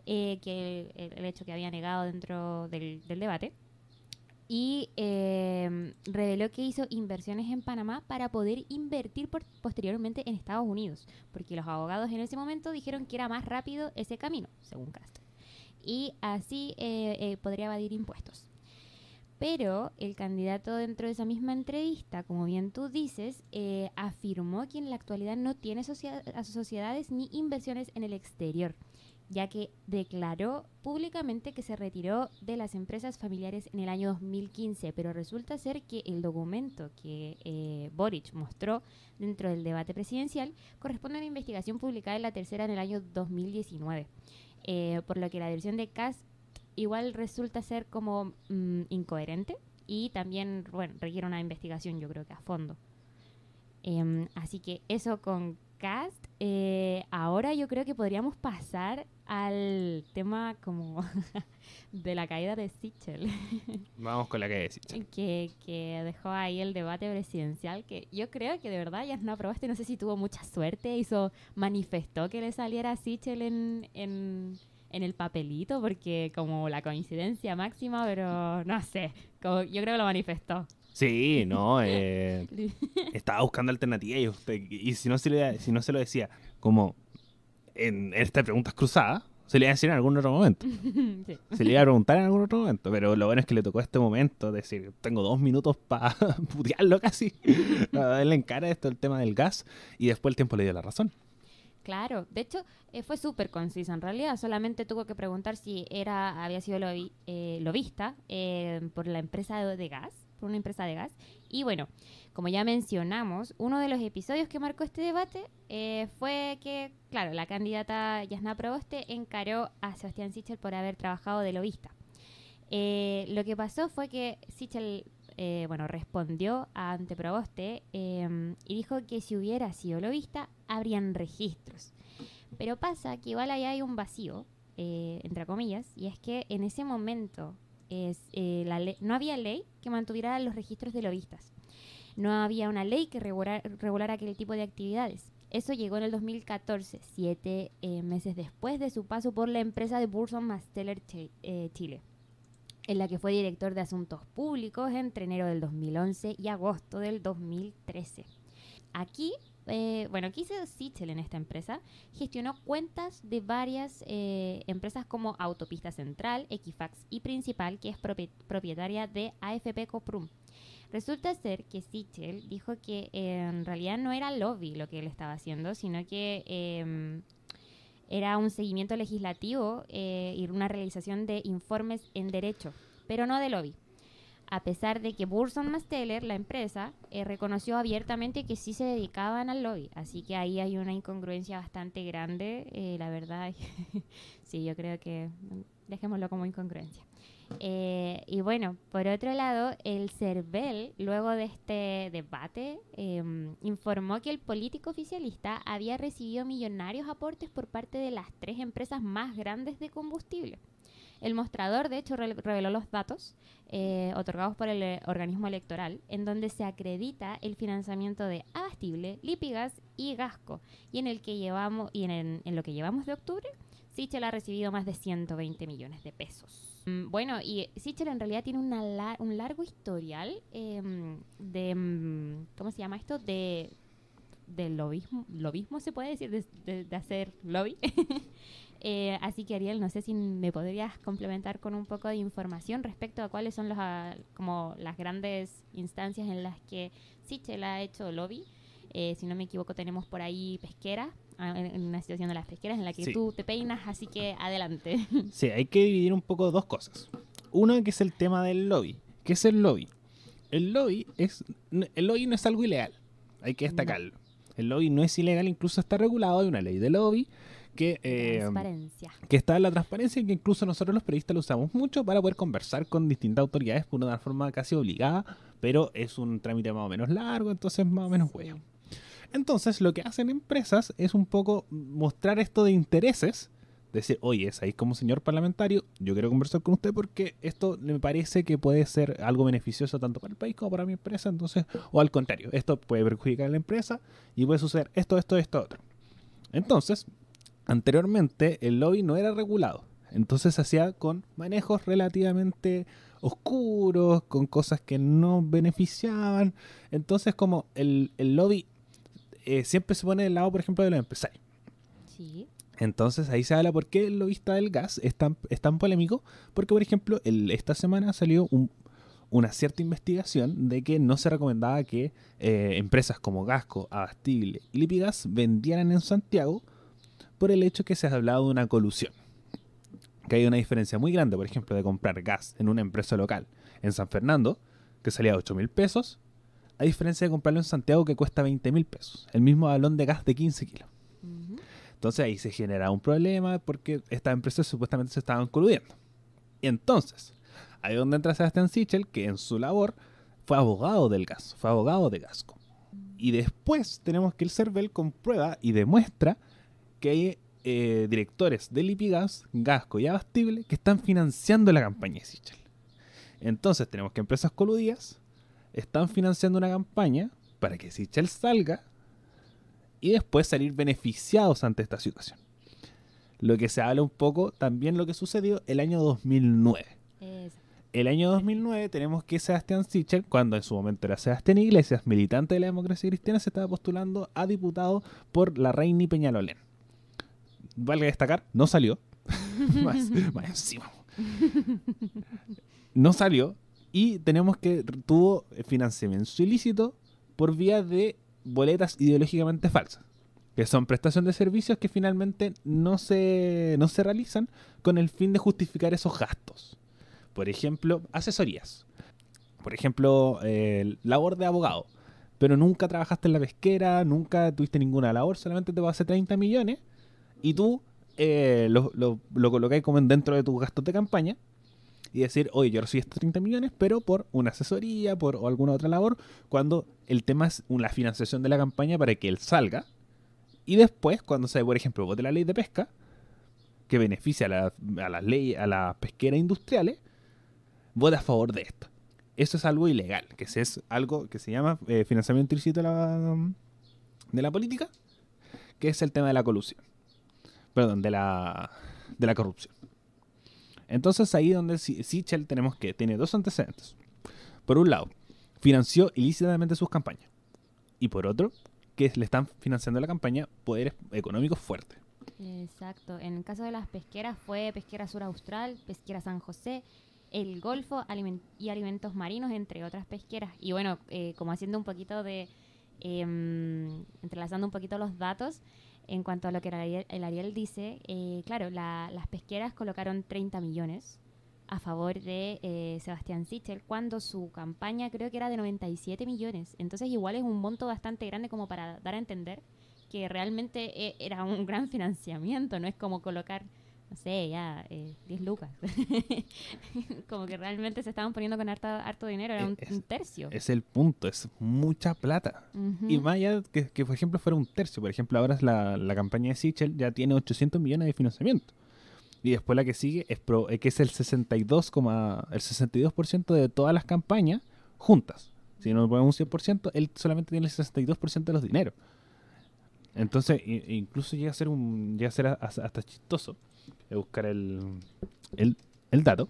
eh, que el, el hecho que había negado dentro del, del debate. Y em, reveló que hizo inversiones en Panamá para poder invertir por- posteriormente en Estados Unidos, porque los abogados en ese momento dijeron que era más rápido ese camino, según Castro. Y así eh, eh, podría evadir impuestos. Pero el candidato dentro de esa misma entrevista, como bien tú dices, eh, afirmó que en la actualidad no tiene sociedades ni inversiones en el exterior, ya que declaró públicamente que se retiró de las empresas familiares en el año 2015, pero resulta ser que el documento que eh, Boric mostró dentro del debate presidencial corresponde a una investigación publicada en la tercera en el año 2019, eh, por lo que la versión de Cas igual resulta ser como mm, incoherente y también, bueno, requiere una investigación yo creo que a fondo. Em, así que eso con Cast. eh, ahora yo creo que podríamos pasar al tema como de la caída de Sichel, Vamos con la que decir. que, que dejó ahí el debate presidencial, que yo creo que de verdad ya no aprobaste, no sé si tuvo mucha suerte, hizo, manifestó que le saliera a Sichel en, en, en el papelito porque como la coincidencia máxima, pero no sé, como, yo creo que lo manifestó. Sí, no, eh, estaba buscando alternativas y, usted, y si, no se le, si no se lo decía, como en estas preguntas cruzadas, se le iba a decir en algún otro momento. Sí. Se le iba a preguntar en algún otro momento, pero lo bueno es que le tocó este momento, decir, tengo dos minutos para putearlo casi, para darle en cara esto el tema del gas, y después el tiempo le dio la razón. Claro, de hecho eh, fue súper concisa en realidad, solamente tuvo que preguntar si era había sido lobi- eh, lobista eh, por la empresa de gas, por una empresa de gas. Y bueno, como ya mencionamos, uno de los episodios que marcó este debate eh, fue que, claro, la candidata Yasna Proboste encaró a Sebastián Sichel por haber trabajado de lobista. Eh, lo que pasó fue que Sichel, eh, bueno, respondió ante Proboste eh, y dijo que si hubiera sido lobista, habrían registros. Pero pasa que igual ahí hay un vacío, eh, entre comillas, y es que en ese momento no había ley que mantuviera los registros de lobistas. No había una ley que regular- regulara aquel tipo de actividades. Eso llegó en el 2014, siete eh, meses después de su paso por la empresa de Burson Masteller eh, Chile, en la que fue director de Asuntos Públicos entre enero del 2011 y agosto del 2013. Aquí, eh, bueno, ¿qué hizo Sichel en esta empresa? Gestionó cuentas de varias empresas como Autopista Central, Equifax y Principal, que es propie- propietaria de AFP Coprum. Resulta ser que Sichel dijo que en realidad no era lobby lo que él estaba haciendo, sino que eh, era un seguimiento legislativo eh, y una realización de informes en derecho, pero no de lobby. A pesar de que Burson Masteller, la empresa, eh, reconoció abiertamente que sí se dedicaban al lobby. Así que ahí hay una incongruencia bastante grande, eh, la verdad. sí, yo creo que mm, dejémoslo como incongruencia. Eh, y bueno, por otro lado, el CERVEL, luego de este debate, eh, informó que el político oficialista había recibido millonarios aportes por parte de las tres empresas más grandes de combustible. El mostrador, de hecho, re- reveló los datos eh, otorgados por el eh, organismo electoral, en donde se acredita el financiamiento de Abastible, Lipigas y Gasco, y en el que llevamos y en, en lo que llevamos de octubre, Sichel ha recibido más de 120 millones de pesos. Mm, Bueno, y Sichel en realidad tiene una la- un largo historial em, de, mm, ¿cómo se llama esto? De, de lobismo, lobismo se puede decir, de, hacer lobby. Eh, así que Ariel, no sé si me podrías complementar con un poco de información respecto a cuáles son los, ah, como las grandes instancias en las que Sichel ha hecho lobby. Eh, si no me equivoco, tenemos por ahí pesqueras, en, en una situación de las pesqueras en la que Sí. tú te peinas, así que adelante. Sí, hay que dividir un poco dos cosas. Una que es el tema del lobby. ¿Qué es el lobby? El lobby es el lobby no es algo ilegal. Hay que destacarlo. El lobby no es ilegal, incluso está regulado. Hay una ley de lobby que, eh, que está en la transparencia y que incluso nosotros los periodistas lo usamos mucho para poder conversar con distintas autoridades por una forma casi obligada, pero es un trámite más o menos largo, entonces más o menos huevo. Entonces, lo que hacen empresas es un poco mostrar esto de intereses. Decir, oye, es ahí como señor parlamentario, yo quiero conversar con usted porque esto me parece que puede ser algo beneficioso tanto para el país como para mi empresa. Entonces, o al contrario, esto puede perjudicar a la empresa y puede suceder esto, esto, esto, otro. Entonces, anteriormente el lobby no era regulado. Entonces se hacía con manejos relativamente oscuros, con cosas que no beneficiaban. Entonces, como el, el lobby eh, siempre se pone del lado, por ejemplo, de los empresarios. Sí. Entonces ahí se habla por qué el lobista del gas es tan, es tan polémico. Porque, por ejemplo, el- esta semana salió un- una cierta investigación de que no se recomendaba que eh, empresas como Gasco, Abastible y Lipigas vendieran en Santiago por el hecho que se ha hablado de una colusión. Que hay una diferencia muy grande, por ejemplo, de comprar gas en una empresa local en San Fernando, que salía a 8 mil pesos, a diferencia de comprarlo en Santiago, que cuesta 20 mil pesos. El mismo balón de gas de 15 kilos. Entonces ahí se genera un problema porque estas empresas supuestamente se estaban coludiendo. Y entonces, ahí es donde entra Sebastián Sichel, que en su labor fue abogado del gas, fue abogado de Gasco. Y después tenemos que el CERVEL comprueba y demuestra que hay eh, directores de Lipigas, Gasco y Abastible que están financiando la campaña de Sichel. Entonces tenemos que empresas coludidas están financiando una campaña para que Sichel salga y después salir beneficiados ante esta situación. lo que se habla un poco también lo que sucedió el año 2009. Exacto. El año 2009 tenemos que Sebastián Sichel, cuando en su momento era Sebastián Iglesias, militante de la democracia cristiana, se estaba postulando a diputado por la Reini Peñalolén. Vale destacar, no salió. más, más encima. No salió y tenemos que tuvo financiamiento ilícito por vía de boletas ideológicamente falsas, que son prestación de servicios que finalmente no se, no se realizan con el fin de justificar esos gastos. Por ejemplo, asesorías. Por ejemplo, eh, labor de abogado. Pero nunca trabajaste en la pesquera, nunca tuviste ninguna labor, solamente te va a hacer 30 millones y tú eh, lo, lo, lo como en dentro de tus gastos de campaña y decir, oye, yo recibí estos 30 millones, pero por una asesoría, por o alguna otra labor, cuando el tema es la financiación de la campaña para que él salga. Y después, cuando se, por ejemplo, vote la ley de pesca, que beneficia a, la, a las leyes, a las pesqueras industriales, vote a favor de esto. Eso es algo ilegal, que es algo que se llama eh, financiamiento ilícito de la, de la política, que es el tema de la colusión. Perdón, de la, de la corrupción. Entonces ahí donde Sichel tenemos que tiene dos antecedentes. Por un lado, financió ilícitamente sus campañas. Y por otro, que le están financiando la campaña poderes económicos fuertes. Exacto. En el caso de las pesqueras fue Pesquera Sur Austral, Pesquera San José, El Golfo y Alimentos Marinos, entre otras pesqueras. Y bueno, eh, como haciendo un poquito de... Eh, entrelazando un poquito los datos, en cuanto a lo que el Ariel, el Ariel dice, eh, claro, la, las pesqueras colocaron 30 millones a favor de eh, Sebastián Sichel, cuando su campaña creo que era de 97 millones. Entonces igual es un monto bastante grande como para dar a entender que realmente e, era un gran financiamiento, no es como colocar no sé, ya, eh, 10 lucas. Como que realmente se estaban poniendo con harto, harto dinero, era un, es, un, tercio. Es el punto, es mucha plata. Uh -huh. Y vaya que, que, por ejemplo, fuera un tercio. Por ejemplo, ahora la, la campaña de Sichel ya tiene 800 millones de financiamiento. Y después la que sigue es pro, eh, que es el 62, el 62% de todas las campañas juntas. Si no ponemos un 100%, él solamente tiene el 62% de los dineros. Entonces, incluso llega a ser un llega a ser hasta chistoso buscar el, el, el, dato.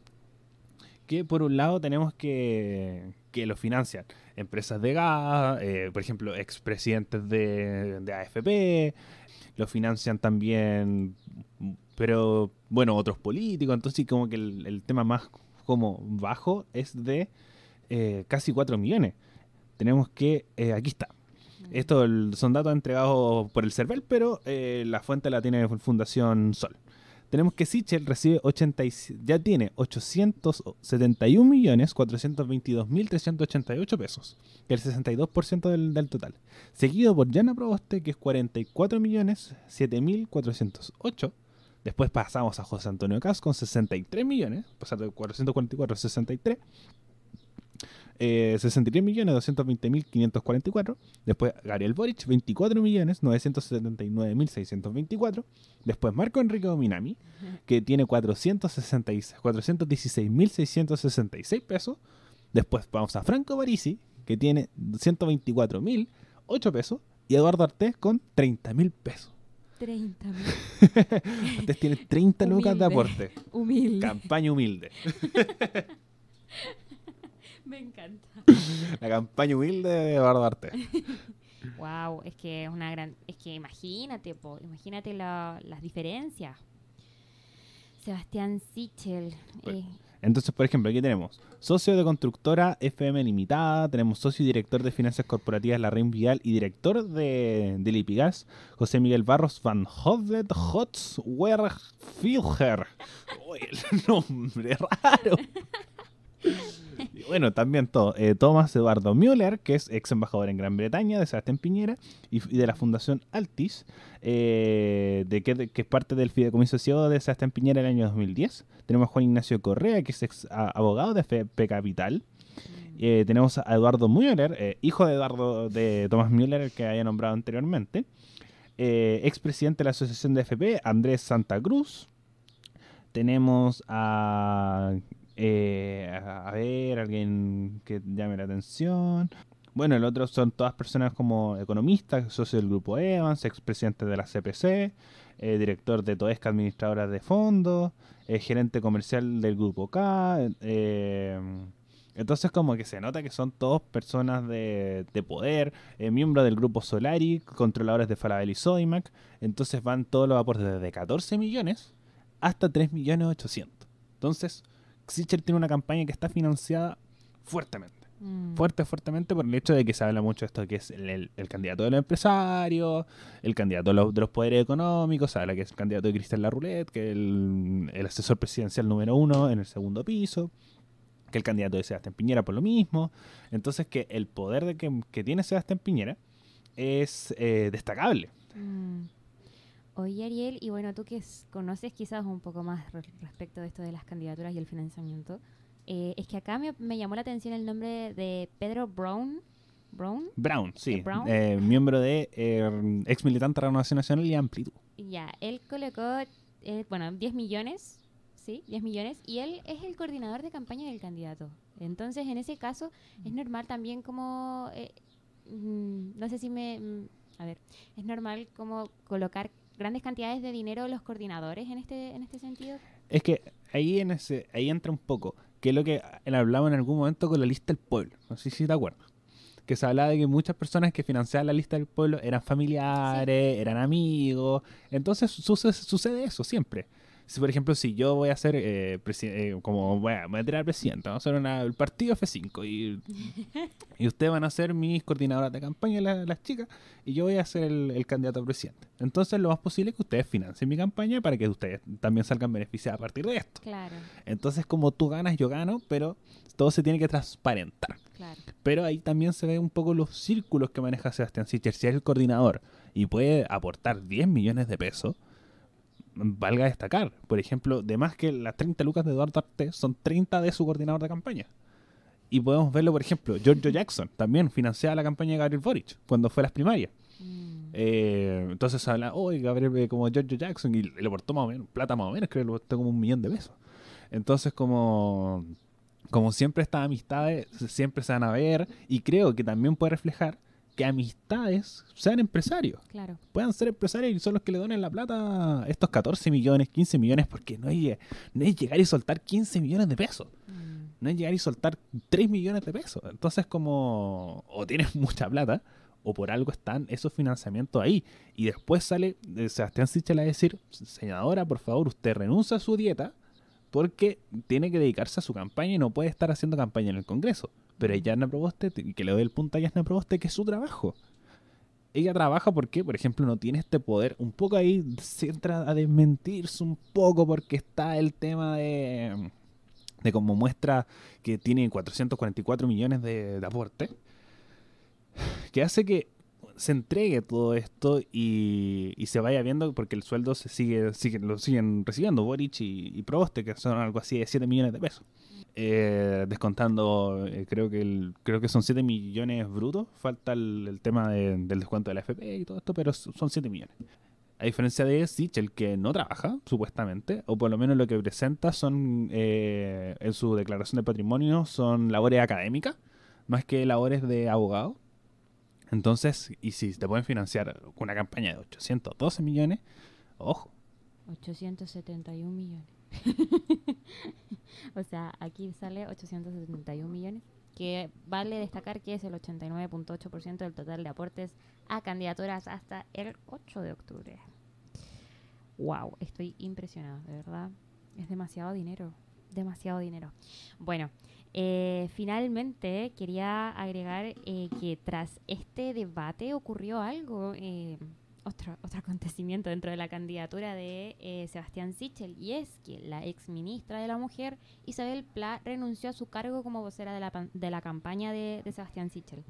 Que por un lado tenemos que, que lo financian empresas de gas, eh, por ejemplo, expresidentes de, de AFP, lo financian también, pero bueno, otros políticos. Entonces, como que el, tema más como bajo es de eh, casi 4 millones. Tenemos que, eh, aquí está, esto el, son datos entregados por el CERVEL, pero la fuente la tiene Fundación Sol. Tenemos que Sichel recibe 80, ya tiene 871.422.388 pesos, el 62% del, del, total. Seguido por Jana Proboste, que es 44.007.408. Después pasamos a José Antonio Cas con 63 millones, pasar de 444 a 63 eh, 63 millones 220 mil 544 después Gabriel Boric 24 millones 979 mil 624 después Marco Enrique Dominami que tiene 416 mil 666 pesos después vamos a Franco Barisi que tiene 124 mil 8 pesos y Eduardo Artés con 30 mil pesos 30 mil. Ustedes tienen 30 lucas de aporte. Humilde. Campaña humilde. Me encanta. La campaña humilde de Eduardo Arte. wow, es que es una gran. Es que imagínate, po, imagínate la, las diferencias. Sebastián Sichel. Pues, eh. Entonces, por ejemplo, aquí tenemos socio de constructora FM Limitada, tenemos socio y director de finanzas corporativas La Rein Vial y director de, de Lipigas, José Miguel Barros Van Hovet Hotzwerfilger. Uy, el nombre raro. Bueno, también todo. Eh, Thomas Eduardo Müller, que es ex embajador en Gran Bretaña de Sebastián Piñera y, y de la Fundación Altis, eh, de que, de, que, es parte del fideicomiso CEO de Sebastián Piñera en el año 2010. Tenemos a Juan Ignacio Correa, que es ex a, abogado de FP Capital. Eh, tenemos a Eduardo Müller, hijo de Eduardo de Thomas Müller, que había nombrado anteriormente. expresidente de la Asociación de FP, Andrés Santa Cruz. Tenemos a eh, a, ver, alguien que llame la atención. Bueno, el otro son todas personas como economistas, socio del grupo Evans, expresidente de la CPC, eh, director de Toesca Administradora de Fondos, eh, gerente comercial del Grupo K. eh, entonces como que se nota que son todos personas de, de poder, miembros del Grupo Solari, controladores de Falabella y Sodimac. Entonces van todos los aportes desde 14 millones hasta 3 millones 800. Entonces, Sichel tiene una campaña que está financiada fuertemente Mm. fuerte, fuertemente por el hecho de que se habla mucho de esto que es el, el- el candidato de los empresarios, el candidato de los, de los poderes económicos, se habla que es el candidato de Cristian Larroulet, que el, el asesor presidencial número uno en el segundo piso, que el candidato de Sebastián Piñera por lo mismo. Entonces que el poder de que, que tiene Sebastián Piñera es eh, destacable. Mm. Oye, Ariel, y bueno, tú que conoces quizás un poco más re- respecto de esto de las candidaturas y el financiamiento, eh, es que acá me, me llamó la atención el nombre de Pedro Brown. Brown, Brown, sí, Brown? eh, miembro de eh, ex militante de Renovación Nacional y Amplitud. ya, él colocó, eh, bueno, 10 millones, ¿sí? 10 millones, y él es el coordinador de campaña del candidato. Entonces, en ese caso, es normal también como, eh, mm, no sé si me, mm, a ver, es normal como colocar grandes cantidades de dinero los coordinadores en este, en este sentido. Es que ahí en ese, ahí entra un poco, que es lo que hablamos en algún momento con la lista del pueblo. No sé si te acuerdas. Que se hablaba de que muchas personas que financiaban la lista del pueblo eran familiares, eran amigos. Entonces sucede, sucede eso siempre. Si, por ejemplo, si yo voy a hacer, eh, eh, como voy a, voy a tirar presidente, vamos a hacer una- el partido F5 y, y ustedes van a ser mis coordinadoras de campaña, la- las chicas, y yo voy a ser el, el candidato a presidente. Entonces, lo más posible es que ustedes financien mi campaña para que ustedes también salgan beneficiados a partir de esto. Claro, Entonces, como tú ganas, yo gano, pero todo se tiene que transparentar. claro. Pero ahí también se ve un poco los círculos que maneja Sebastián Sichel. Si es el coordinador y puede aportar 10 millones de pesos, valga destacar. Por ejemplo, de más que las 30 lucas de Eduardo Artés son 30 de su coordinador de campaña. Y podemos verlo, por ejemplo, Giorgio Jackson también financiaba la campaña de Gabriel Boric cuando fue a las primarias. Mm, Eh, entonces se habla, oye, Gabriel, eh, como Giorgio Jackson, y le aportó más o menos, plata más o menos, creo que le aportó como un millón de pesos. Entonces, como, como siempre estas amistades siempre se van a ver, y creo que también puede reflejar que amistades sean empresarios, claro. puedan ser empresarios y son los que le donen la plata estos 14 millones, 15 millones, porque no hay, no es llegar y soltar 15 millones de pesos Mm, no es llegar y soltar 3 millones de pesos. Entonces, como o tienes mucha plata, o por algo están esos financiamientos ahí. Y después sale eh, Sebastián Sichel a decir, senadora, por favor, usted renuncia a su dieta porque tiene que dedicarse a su campaña y no puede estar haciendo campaña en el Congreso. Pero ella, Yarna Proboste, que le doy el punto a Yarna Proboste, que es su trabajo. Ella trabaja porque, por ejemplo, no tiene este poder. Un poco ahí se entra a desmentirse un poco porque está el tema de de como muestra que tiene 444 millones de, de aporte, que hace que se entregue todo esto y, y se vaya viendo porque el sueldo se sigue, sigue lo siguen recibiendo Boric y, y Proboste, que son algo así de 7 millones de pesos. Eh, descontando, eh, creo que el, creo que son 7 millones brutos, falta el, el tema de- del descuento de la FP y todo esto, pero son 7 millones. A diferencia de Sichel, que no trabaja, supuestamente, o por lo menos lo que presenta son, eh, en su declaración de patrimonio, son labores académicas, más que labores de abogado. Entonces, y si te pueden financiar una campaña de 812 millones, ojo, 871 millones. o sea, aquí sale 871 millones, que vale destacar que es el 89.8% del total de aportes a candidaturas hasta el 8 de octubre. Wow, estoy impresionado, de verdad. Es demasiado dinero, demasiado dinero. Bueno, eh, finalmente quería agregar eh, que tras este debate ocurrió algo, eh, otro, otro acontecimiento dentro de la candidatura de eh, Sebastián Sichel, y es que la ex ministra de la Mujer, Isabel Pla, renunció a su cargo como vocera de la, de la campaña de, Sebastián Sichel.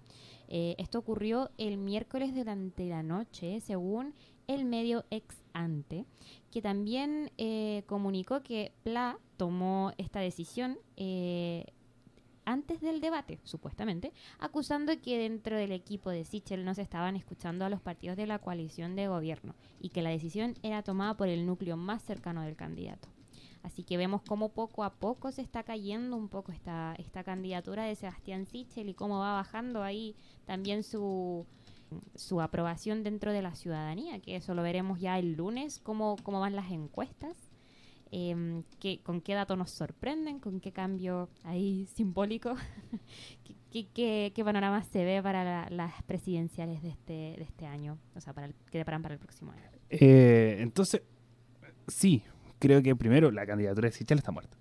Eh, esto ocurrió el miércoles durante la noche, según el medio ex ante, que también eh, comunicó que Pla tomó esta decisión antes del debate, supuestamente, acusando que dentro del equipo de Sichel no se estaban escuchando a los partidos de la coalición de gobierno y que la decisión era tomada por el núcleo más cercano del candidato. Así que vemos cómo poco a poco se está cayendo un poco esta, esta candidatura de Sebastián Sichel y cómo va bajando ahí también su, su aprobación dentro de la ciudadanía, que eso lo veremos ya el lunes, cómo, cómo van las encuestas. Em, que, con qué datos nos sorprenden, con qué cambio ahí simbólico, qué, qué, qué, panorama se ve para la, las presidenciales de este, de este año, o sea, para el, que deparan para el próximo año. Eh, entonces, sí, creo que primero la candidatura de Sichel está muerta.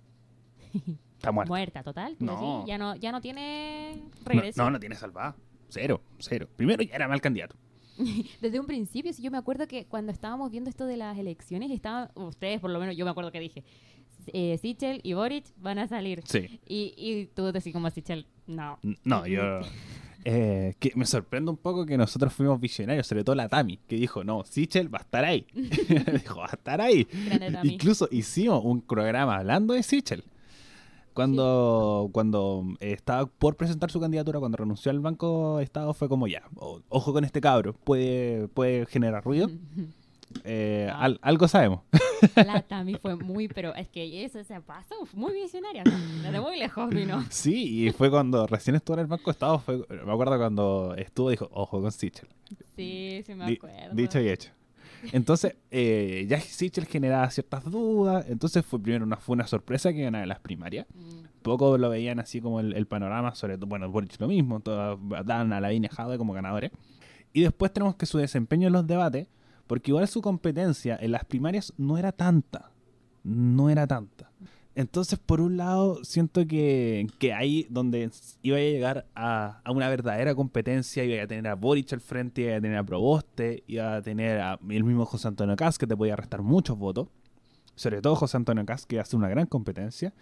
Está muerta. Muerta, total. No. Sí, ya, no, ya no tiene No, regreso. no, no tiene salvada. Cero, cero. Primero ya era mal candidato. Desde un principio, sí, yo me acuerdo que cuando estábamos viendo esto de las elecciones, estaban, ustedes por lo menos, yo me acuerdo que dije, eh, Sichel y Boric van a salir. Sí. Y, y tú decís como Sichel, no. No, yo... eh, que me sorprende un poco que nosotros fuimos visionarios, sobre todo la Tami, que dijo, no, Sichel va a estar ahí. dijo, va a estar ahí. Incluso hicimos un programa hablando de Sichel. Cuando, cuando eh, estaba por presentar su candidatura, cuando renunció al Banco de Estado, fue como ya, ojo con este cabro, puede, puede generar ruido. Eh, al- algo sabemos. La Tami fue muy, pero es que eso se pasó, muy visionaria. ¿no? Desde muy lejos vino. Sí, y fue cuando recién estuvo en el Banco de Estado, fue, me acuerdo cuando estuvo, dijo, ojo con Sichel. Sí, sí me Di- acuerdo. dicho y hecho. Entonces, eh, ya Sichel generaba ciertas dudas, entonces fue primero una, fue una sorpresa que ganara las primarias. Mm, Poco lo veían así como el, el panorama, sobre todo, bueno, Boric lo mismo, todas daban a la Jade como ganadores. Y después tenemos que su desempeño en los debates, porque igual su competencia en las primarias no era tanta, no era tanta. Entonces, por un lado, siento que, que ahí donde iba a llegar a, a una verdadera competencia, iba a tener a Boric al frente, iba a tener a Proboste, iba a tener a el mismo José Antonio Caz, que te podía restar muchos votos, sobre todo José Antonio Caz, que hace una gran competencia.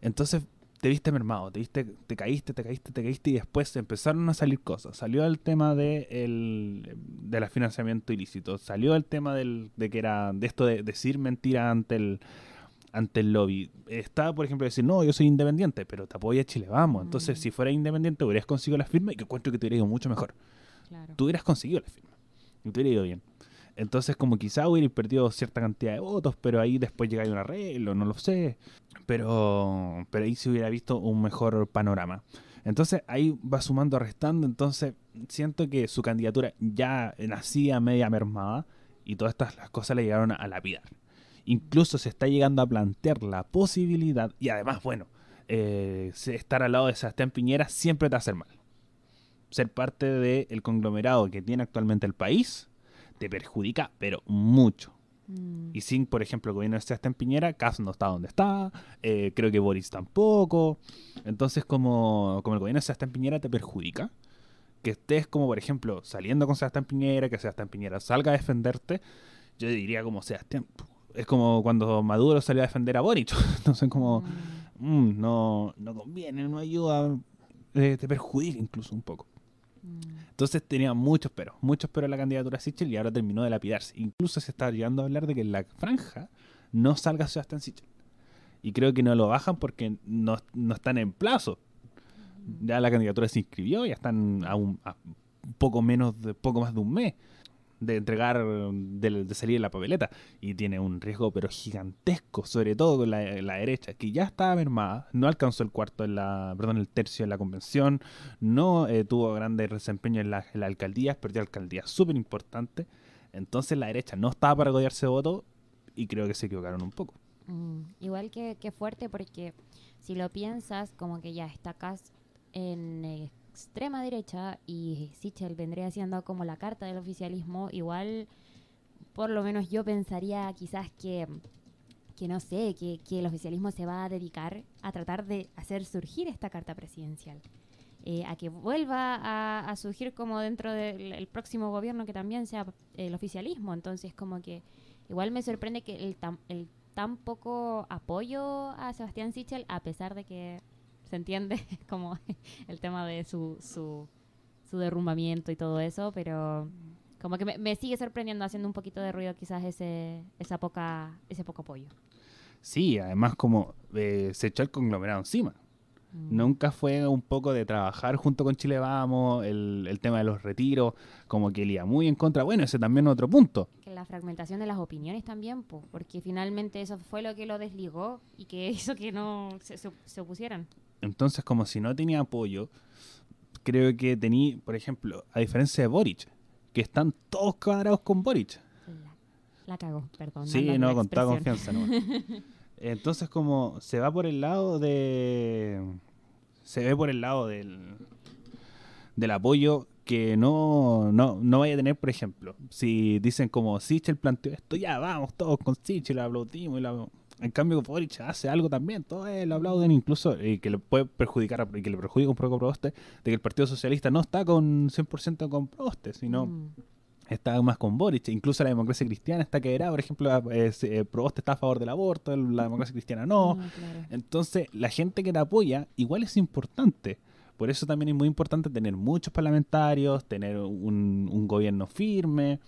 Entonces, te viste mermado, te viste, te caíste, te caíste, te caíste y después empezaron a salir cosas. Salió el tema de el del financiamiento ilícito, salió el tema del, de que era de esto de decir mentira ante el ante el lobby. Estaba, por ejemplo, decir, no, yo soy independiente, pero te apoya Chile, vamos. Entonces, Mm. si fuera independiente, hubieras conseguido la firma y que encuentro que te hubiera ido mucho mejor. claro. Tú hubieras conseguido la firma y te hubiera ido bien. Entonces, como quizá hubieras perdido cierta cantidad de votos, pero ahí después llega un arreglo, no lo sé. Pero, pero ahí se hubiera visto un mejor panorama. Entonces, ahí va sumando, restando. Entonces, siento que su candidatura ya nacía media mermada y todas estas las cosas le llegaron a lapidar. Incluso se está llegando a plantear la posibilidad, y además, bueno, eh, estar al lado de Sebastián Piñera siempre te hacer mal. Ser parte del conglomerado que tiene actualmente el país te perjudica, pero mucho. Mm, Y sin, por ejemplo, el gobierno de Sebastián Piñera, Kass no está donde está, eh, creo que Boris tampoco. Entonces, como, como el gobierno de Sebastián Piñera te perjudica, que estés como, por ejemplo, saliendo con Sebastián Piñera, que Sebastián Piñera salga a defenderte, yo diría como Sebastián, es como cuando Maduro salió a defender a Boric. Entonces, como, mm, mm, no, no conviene, no ayuda, eh, te perjudica incluso un poco. mm. Entonces tenía muchos peros, muchos peros en la candidatura de Sichel y ahora terminó de lapidarse. Incluso se está llegando a hablar de que en la franja no salga Sebastián Sichel. Y creo que no lo bajan porque no, no están en plazo. Ya la candidatura se inscribió, ya están a un, a un poco menos de poco más de un mes de entregar, de, de salir en la papeleta. Y tiene un riesgo pero gigantesco, sobre todo con la, la derecha, que ya estaba mermada, no alcanzó el cuarto en la, perdón, el tercio en la convención, no eh, tuvo grandes desempeño en, la, en las alcaldías, perdió alcaldías súper importantes. Entonces la derecha no estaba para rodearse de votos y creo que se equivocaron un poco. Mm, Igual que, que fuerte porque si lo piensas, como que ya está Kass en extrema derecha y Sichel vendría siendo como la carta del oficialismo, igual por lo menos yo pensaría quizás que, que no sé, que, que el oficialismo se va a dedicar a tratar de hacer surgir esta carta presidencial. eh, a que vuelva a, a surgir como dentro del el próximo gobierno que también sea el oficialismo. Entonces como que igual me sorprende que el, tam- el tan poco apoyo a Sebastián Sichel, a pesar de que se entiende como el tema de su, su, su derrumbamiento y todo eso, pero como que me, me sigue sorprendiendo haciendo un poquito de ruido quizás ese, esa poca, ese poco apoyo. Sí, además como eh, se echó el conglomerado encima. Mm. Nunca fue un poco de trabajar junto con Chile Vamos, el, el tema de los retiros, como que iba muy en contra. Bueno, ese también es otro punto. Que la fragmentación de las opiniones también, po, porque finalmente eso fue lo que lo desligó y que hizo que no se, se- se opusieran. Entonces, como si no tenía apoyo, creo que tenía, por ejemplo, a diferencia de Boric, que están todos cuadrados con Boric. La, la cagó, perdón. Sí, no, la con toda confianza. No. Entonces, como se va por el lado de. Se ve por el lado del. del apoyo que no, no, no vaya a tener, por ejemplo, si dicen como Sichel planteó esto, ya vamos todos con Sichel, aplaudimos. Y lo- En cambio, Boric hace algo también, todos eh, lo aplauden, incluso, y que le puede perjudicar, a- y que le perjudica un poco a Proboste, de que el Partido Socialista no está con 100% con Proboste, sino Mm. está más con Boric. Incluso la democracia cristiana está quebrada. Por ejemplo, eh, se- eh, Proboste está a favor del aborto, la democracia cristiana no. Claro. Entonces, la gente que te apoya igual es importante. Por eso también es muy importante tener muchos parlamentarios, tener un, un gobierno firme.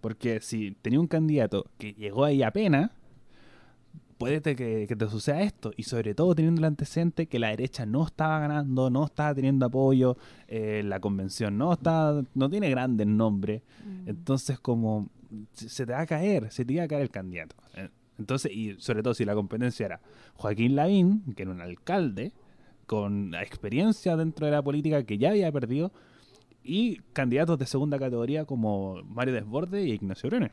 Porque si tenía un candidato que llegó ahí apenas, puede te- que, que te suceda esto. Y sobre todo teniendo el antecedente que la derecha no estaba ganando, no estaba teniendo apoyo, eh, la convención no está, no tiene grandes nombres. Mm. Entonces, como se te va a caer, se te iba a caer el candidato. Eh, Entonces, y sobre todo si la competencia era Joaquín Lavín, que era un alcalde con experiencia dentro de la política que ya había perdido, y candidatos de segunda categoría como Mario Desborde y Ignacio Brune.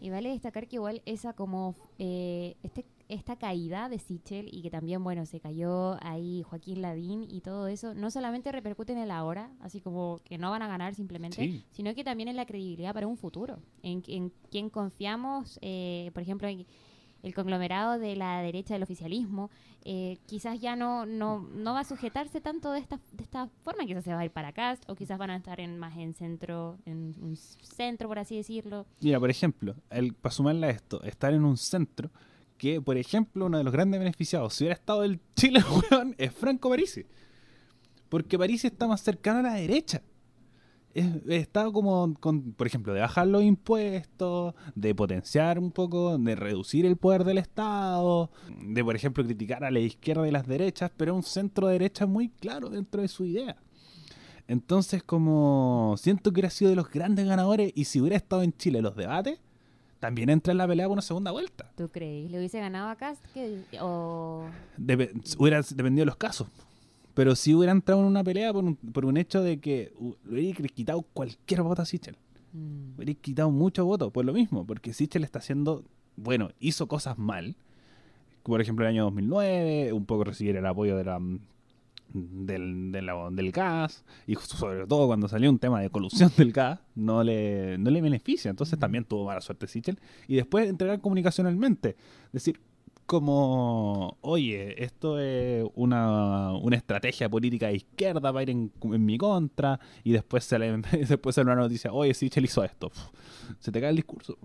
Y vale destacar que igual esa como eh, este, esta caída de Sichel y que también, bueno, se cayó ahí Joaquín Lavín y todo eso, no solamente repercute en el ahora, así como que no van a ganar simplemente, Sí. sino que también en la credibilidad para un futuro, en, en quien confiamos, eh, por ejemplo, en el conglomerado de la derecha del oficialismo, eh, quizás ya no, no, no va a sujetarse tanto de esta, de esta forma, quizás se va a ir para acá, o quizás van a estar en, más en centro, en un centro, por así decirlo. Mira, por ejemplo, el, para sumarle a esto, estar en un centro que, por ejemplo, uno de los grandes beneficiados, si hubiera estado el Chile, weón, es Franco Parisi. Porque Parisi está más cercano a la derecha. Es- Está como, con, por ejemplo, de bajar los impuestos, de potenciar un poco, de reducir el poder del Estado, de, por ejemplo, criticar a la izquierda y las derechas, pero un centro derecha muy claro dentro de su idea. Entonces, como siento que hubiera sido de los grandes ganadores y si hubiera estado en Chile los debates, también entra en la pelea por una segunda vuelta. ¿Tú crees? ¿Le hubiese ganado a Cast? que o... Dep- hubiera dependido de los casos. Pero si hubiera entrado en una pelea por un, por un hecho de que le hubiera quitado cualquier voto a Sichel. Mm, hubiera quitado mucho voto por lo mismo. Porque Sichel está haciendo, bueno, hizo cosas mal. Por ejemplo, el año 2009, un poco recibir el apoyo de la, del, de la- del gas. Y sobre todo cuando salió un tema de colusión del gas, no le, no le beneficia. Entonces también tuvo mala suerte Sichel. Y después entregar comunicacionalmente. Decir, como, oye, esto es una, una estrategia política de izquierda para ir en, en mi contra, y después sale, después sale una noticia, oye, Sichel hizo esto. Se te cae el discurso.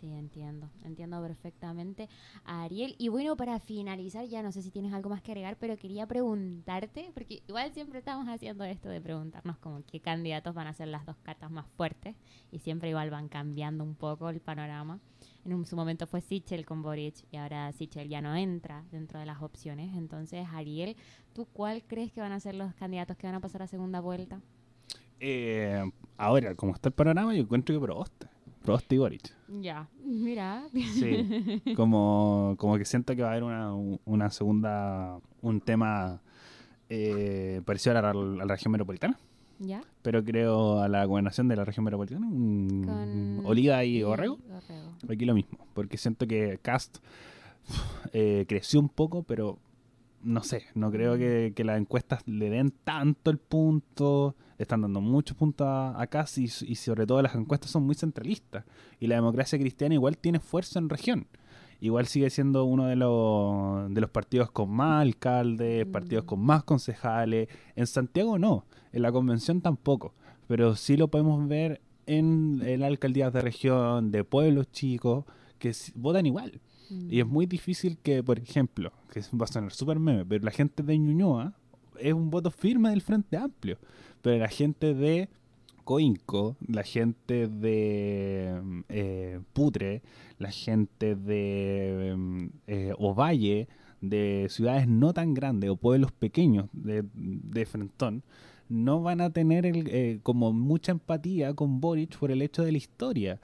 Sí, entiendo, entiendo perfectamente a Ariel. Y bueno, para finalizar, ya no sé si tienes algo más que agregar, pero quería preguntarte, porque igual siempre estamos haciendo esto de preguntarnos como qué candidatos van a ser las dos cartas más fuertes, y siempre igual van cambiando un poco el panorama. En su momento fue Sichel con Boric, y ahora Sichel ya no entra dentro de las opciones. Entonces, Ariel, ¿tú cuál crees que van a ser los candidatos que van a pasar a segunda vuelta? Eh, ahora, como está el panorama, yo encuentro que Proboste. Proboste y Boric. Ya, mira. Sí. como, como que siento que va a haber una, una segunda, un tema eh, parecido a la, a la región metropolitana. ¿Ya? Pero creo a la gobernación de la región metropolitana, un- Con- Oliva y. Borrego. Aquí lo mismo, porque siento que Cast eh, creció un poco, pero no sé, no creo que, que las encuestas le den tanto el punto, le están dando muchos puntos a, a y, y sobre todo las encuestas son muy centralistas. Y la democracia cristiana igual tiene fuerza en región. Igual sigue siendo uno de los, de los partidos con más alcaldes, Mm. partidos con más concejales. En Santiago no, en la convención tampoco, pero sí lo podemos ver en, en alcaldías de región, de pueblos chicos, que votan igual. Y es Mm. muy difícil que, por ejemplo, que va a sonar súper meme, pero la gente de Ñuñoa es un voto firme del Frente Amplio. Pero la gente de Coinco, la gente de eh, Putre, la gente de mm, eh, Ovalle, de ciudades no tan grandes o pueblos pequeños de, de Frentón, no van a tener el, eh, como mucha empatía con Boric por el hecho de la historia.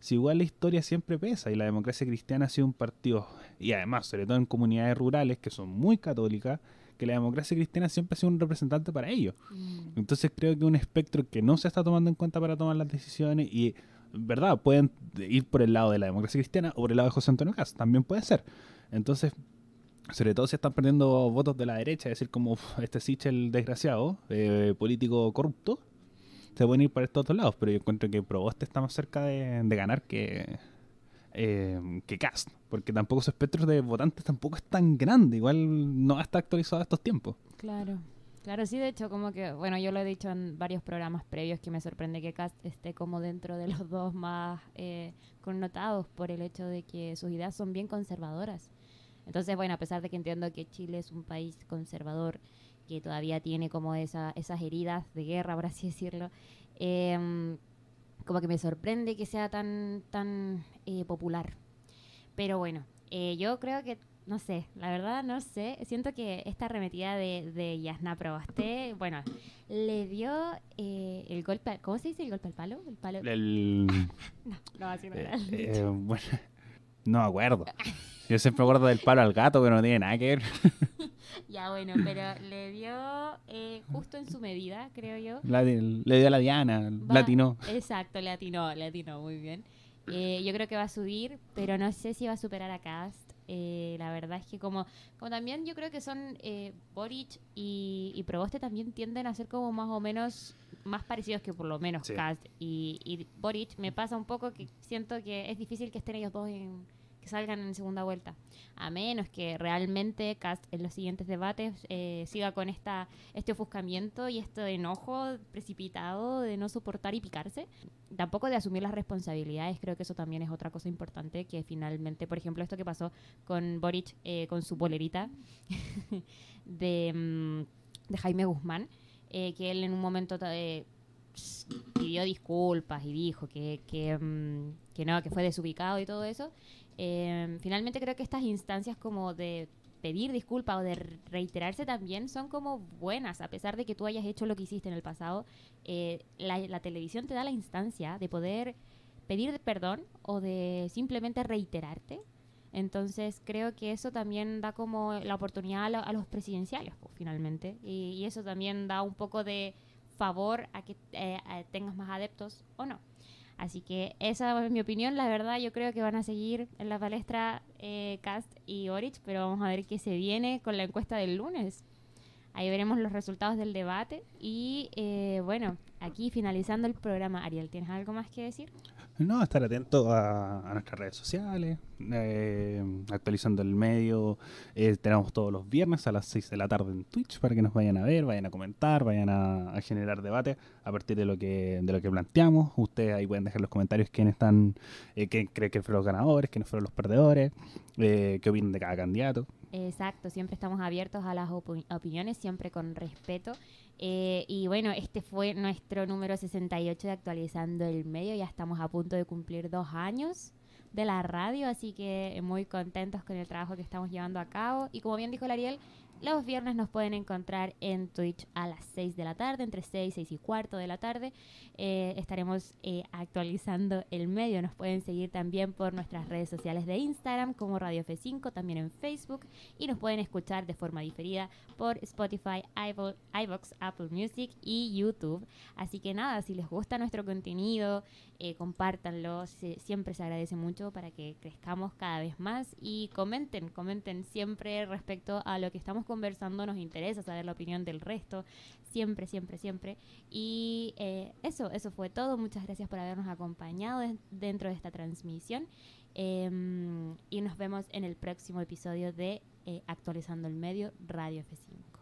si igual la historia siempre pesa y la democracia cristiana ha sido un partido, y además, sobre todo en comunidades rurales que son muy católicas, que la democracia cristiana siempre ha sido un representante para ellos. Mm. Entonces creo que un espectro que no se está tomando en cuenta para tomar las decisiones y, ¿verdad? Pueden ir por el lado de la democracia cristiana o por el lado de José Antonio Cast, también puede ser. Entonces, sobre todo si están perdiendo votos de la derecha, es decir, como este Sichel desgraciado, eh, político corrupto, se pueden ir por estos otros lados, pero yo encuentro que Proboste está más cerca de, de ganar que, eh, que Cast, porque tampoco su espectro de votantes tampoco es tan grande, igual no está actualizado a estos tiempos. Claro. Claro, sí, de hecho, como que, bueno, yo lo he dicho en varios programas previos que me sorprende que Cast esté como dentro de los dos más eh, connotados por el hecho de que sus ideas son bien conservadoras. Entonces, bueno, a pesar de que entiendo que Chile es un país conservador, que todavía tiene como esa, esas heridas de guerra, por así decirlo, em, como que me sorprende que sea tan, tan eh, popular. Pero bueno, eh, yo creo que, no sé, la verdad no sé, siento que esta arremetida de, de Yasna Proboste, bueno, le dio eh, el golpe, al- ¿cómo se dice el golpe al palo? El palo... El, no, así no eh, era eh, bueno, no me acuerdo. Yo siempre me acuerdo del palo al gato, pero no tiene nada que ver. Ya, bueno, pero le dio eh, justo en su medida, creo yo. La- le dio a la Diana, Va- latino. Exacto, le atinó, le atinó, muy bien. Eh, yo creo que va a subir, pero no sé si va a superar a Cast. Eh, la verdad es que como, como también yo creo que son eh, Boric y, y Proboste también tienden a ser como más o menos más parecidos que por lo menos Sí. Cast y, y Boric. Me pasa un poco que siento que es difícil que estén ellos dos en, que salgan en segunda vuelta. A menos que realmente Cast en los siguientes debates eh, siga con esta este ofuscamiento y este enojo precipitado de no soportar y picarse. Tampoco de asumir las responsabilidades, creo que eso también es otra cosa importante, que finalmente, por ejemplo, esto que pasó con Boric, eh, con su bolerita de, mm, de Jaime Guzmán, eh, que él en un momento eh, pidió disculpas y dijo que, que, mm, que no, que fue desubicado y todo eso. Eh, finalmente creo que estas instancias como de pedir disculpas o de re- reiterarse también son como buenas, a pesar de que tú hayas hecho lo que hiciste en el pasado. eh, la, televisión te da la instancia de poder pedir perdón o de simplemente reiterarte. Entonces creo que eso también da como la oportunidad a, lo- a los presidenciales, pues, finalmente. Y, y eso también da un poco de favor a que eh, tengas más adeptos o no. Así que esa es mi opinión. La verdad, yo creo que van a seguir en la palestra eh, Cast y Orich, pero vamos a ver qué se viene con la encuesta del lunes. Ahí veremos los resultados del debate. Y eh, bueno, aquí finalizando el programa, Ariel, ¿tienes algo más que decir? No, estar atento a, nuestras redes sociales, eh, actualizando el medio. Eh, tenemos todos los viernes a las 6 de la tarde en Twitch para que nos vayan a ver, vayan a comentar, vayan a, generar debate a partir de lo que de lo que planteamos. Ustedes ahí pueden dejar los comentarios quiénes están, eh, quién cree que fueron los ganadores, quiénes fueron los perdedores, eh, qué opinan de cada candidato. Exacto, siempre estamos abiertos a las opi- opiniones, siempre con respeto. Eh, y bueno, este fue nuestro número 68 de Actualizando el Medio. Ya estamos a punto de cumplir dos años de la radio, así que muy contentos con el trabajo que estamos llevando a cabo. Y como bien dijo el Ariel, los viernes nos pueden encontrar en Twitch a las 6 de la tarde, entre 6, 6 y cuarto de la tarde. Eh, estaremos eh, actualizando el medio. Nos pueden seguir también por nuestras redes sociales de Instagram como Radio F5, también en Facebook y nos pueden escuchar de forma diferida por Spotify, iVo- iVoox, Apple Music y YouTube. Así que nada, si les gusta nuestro contenido, eh, compártanlo, se- siempre se agradece mucho para que crezcamos cada vez más y comenten, comenten siempre respecto a lo que estamos conversando, nos interesa saber la opinión del resto, siempre, siempre, siempre. Y eh, eso, eso fue todo, muchas gracias por habernos acompañado de- dentro de esta transmisión. Em, y nos vemos en el próximo episodio de eh, Actualizando el Medio Radio F5.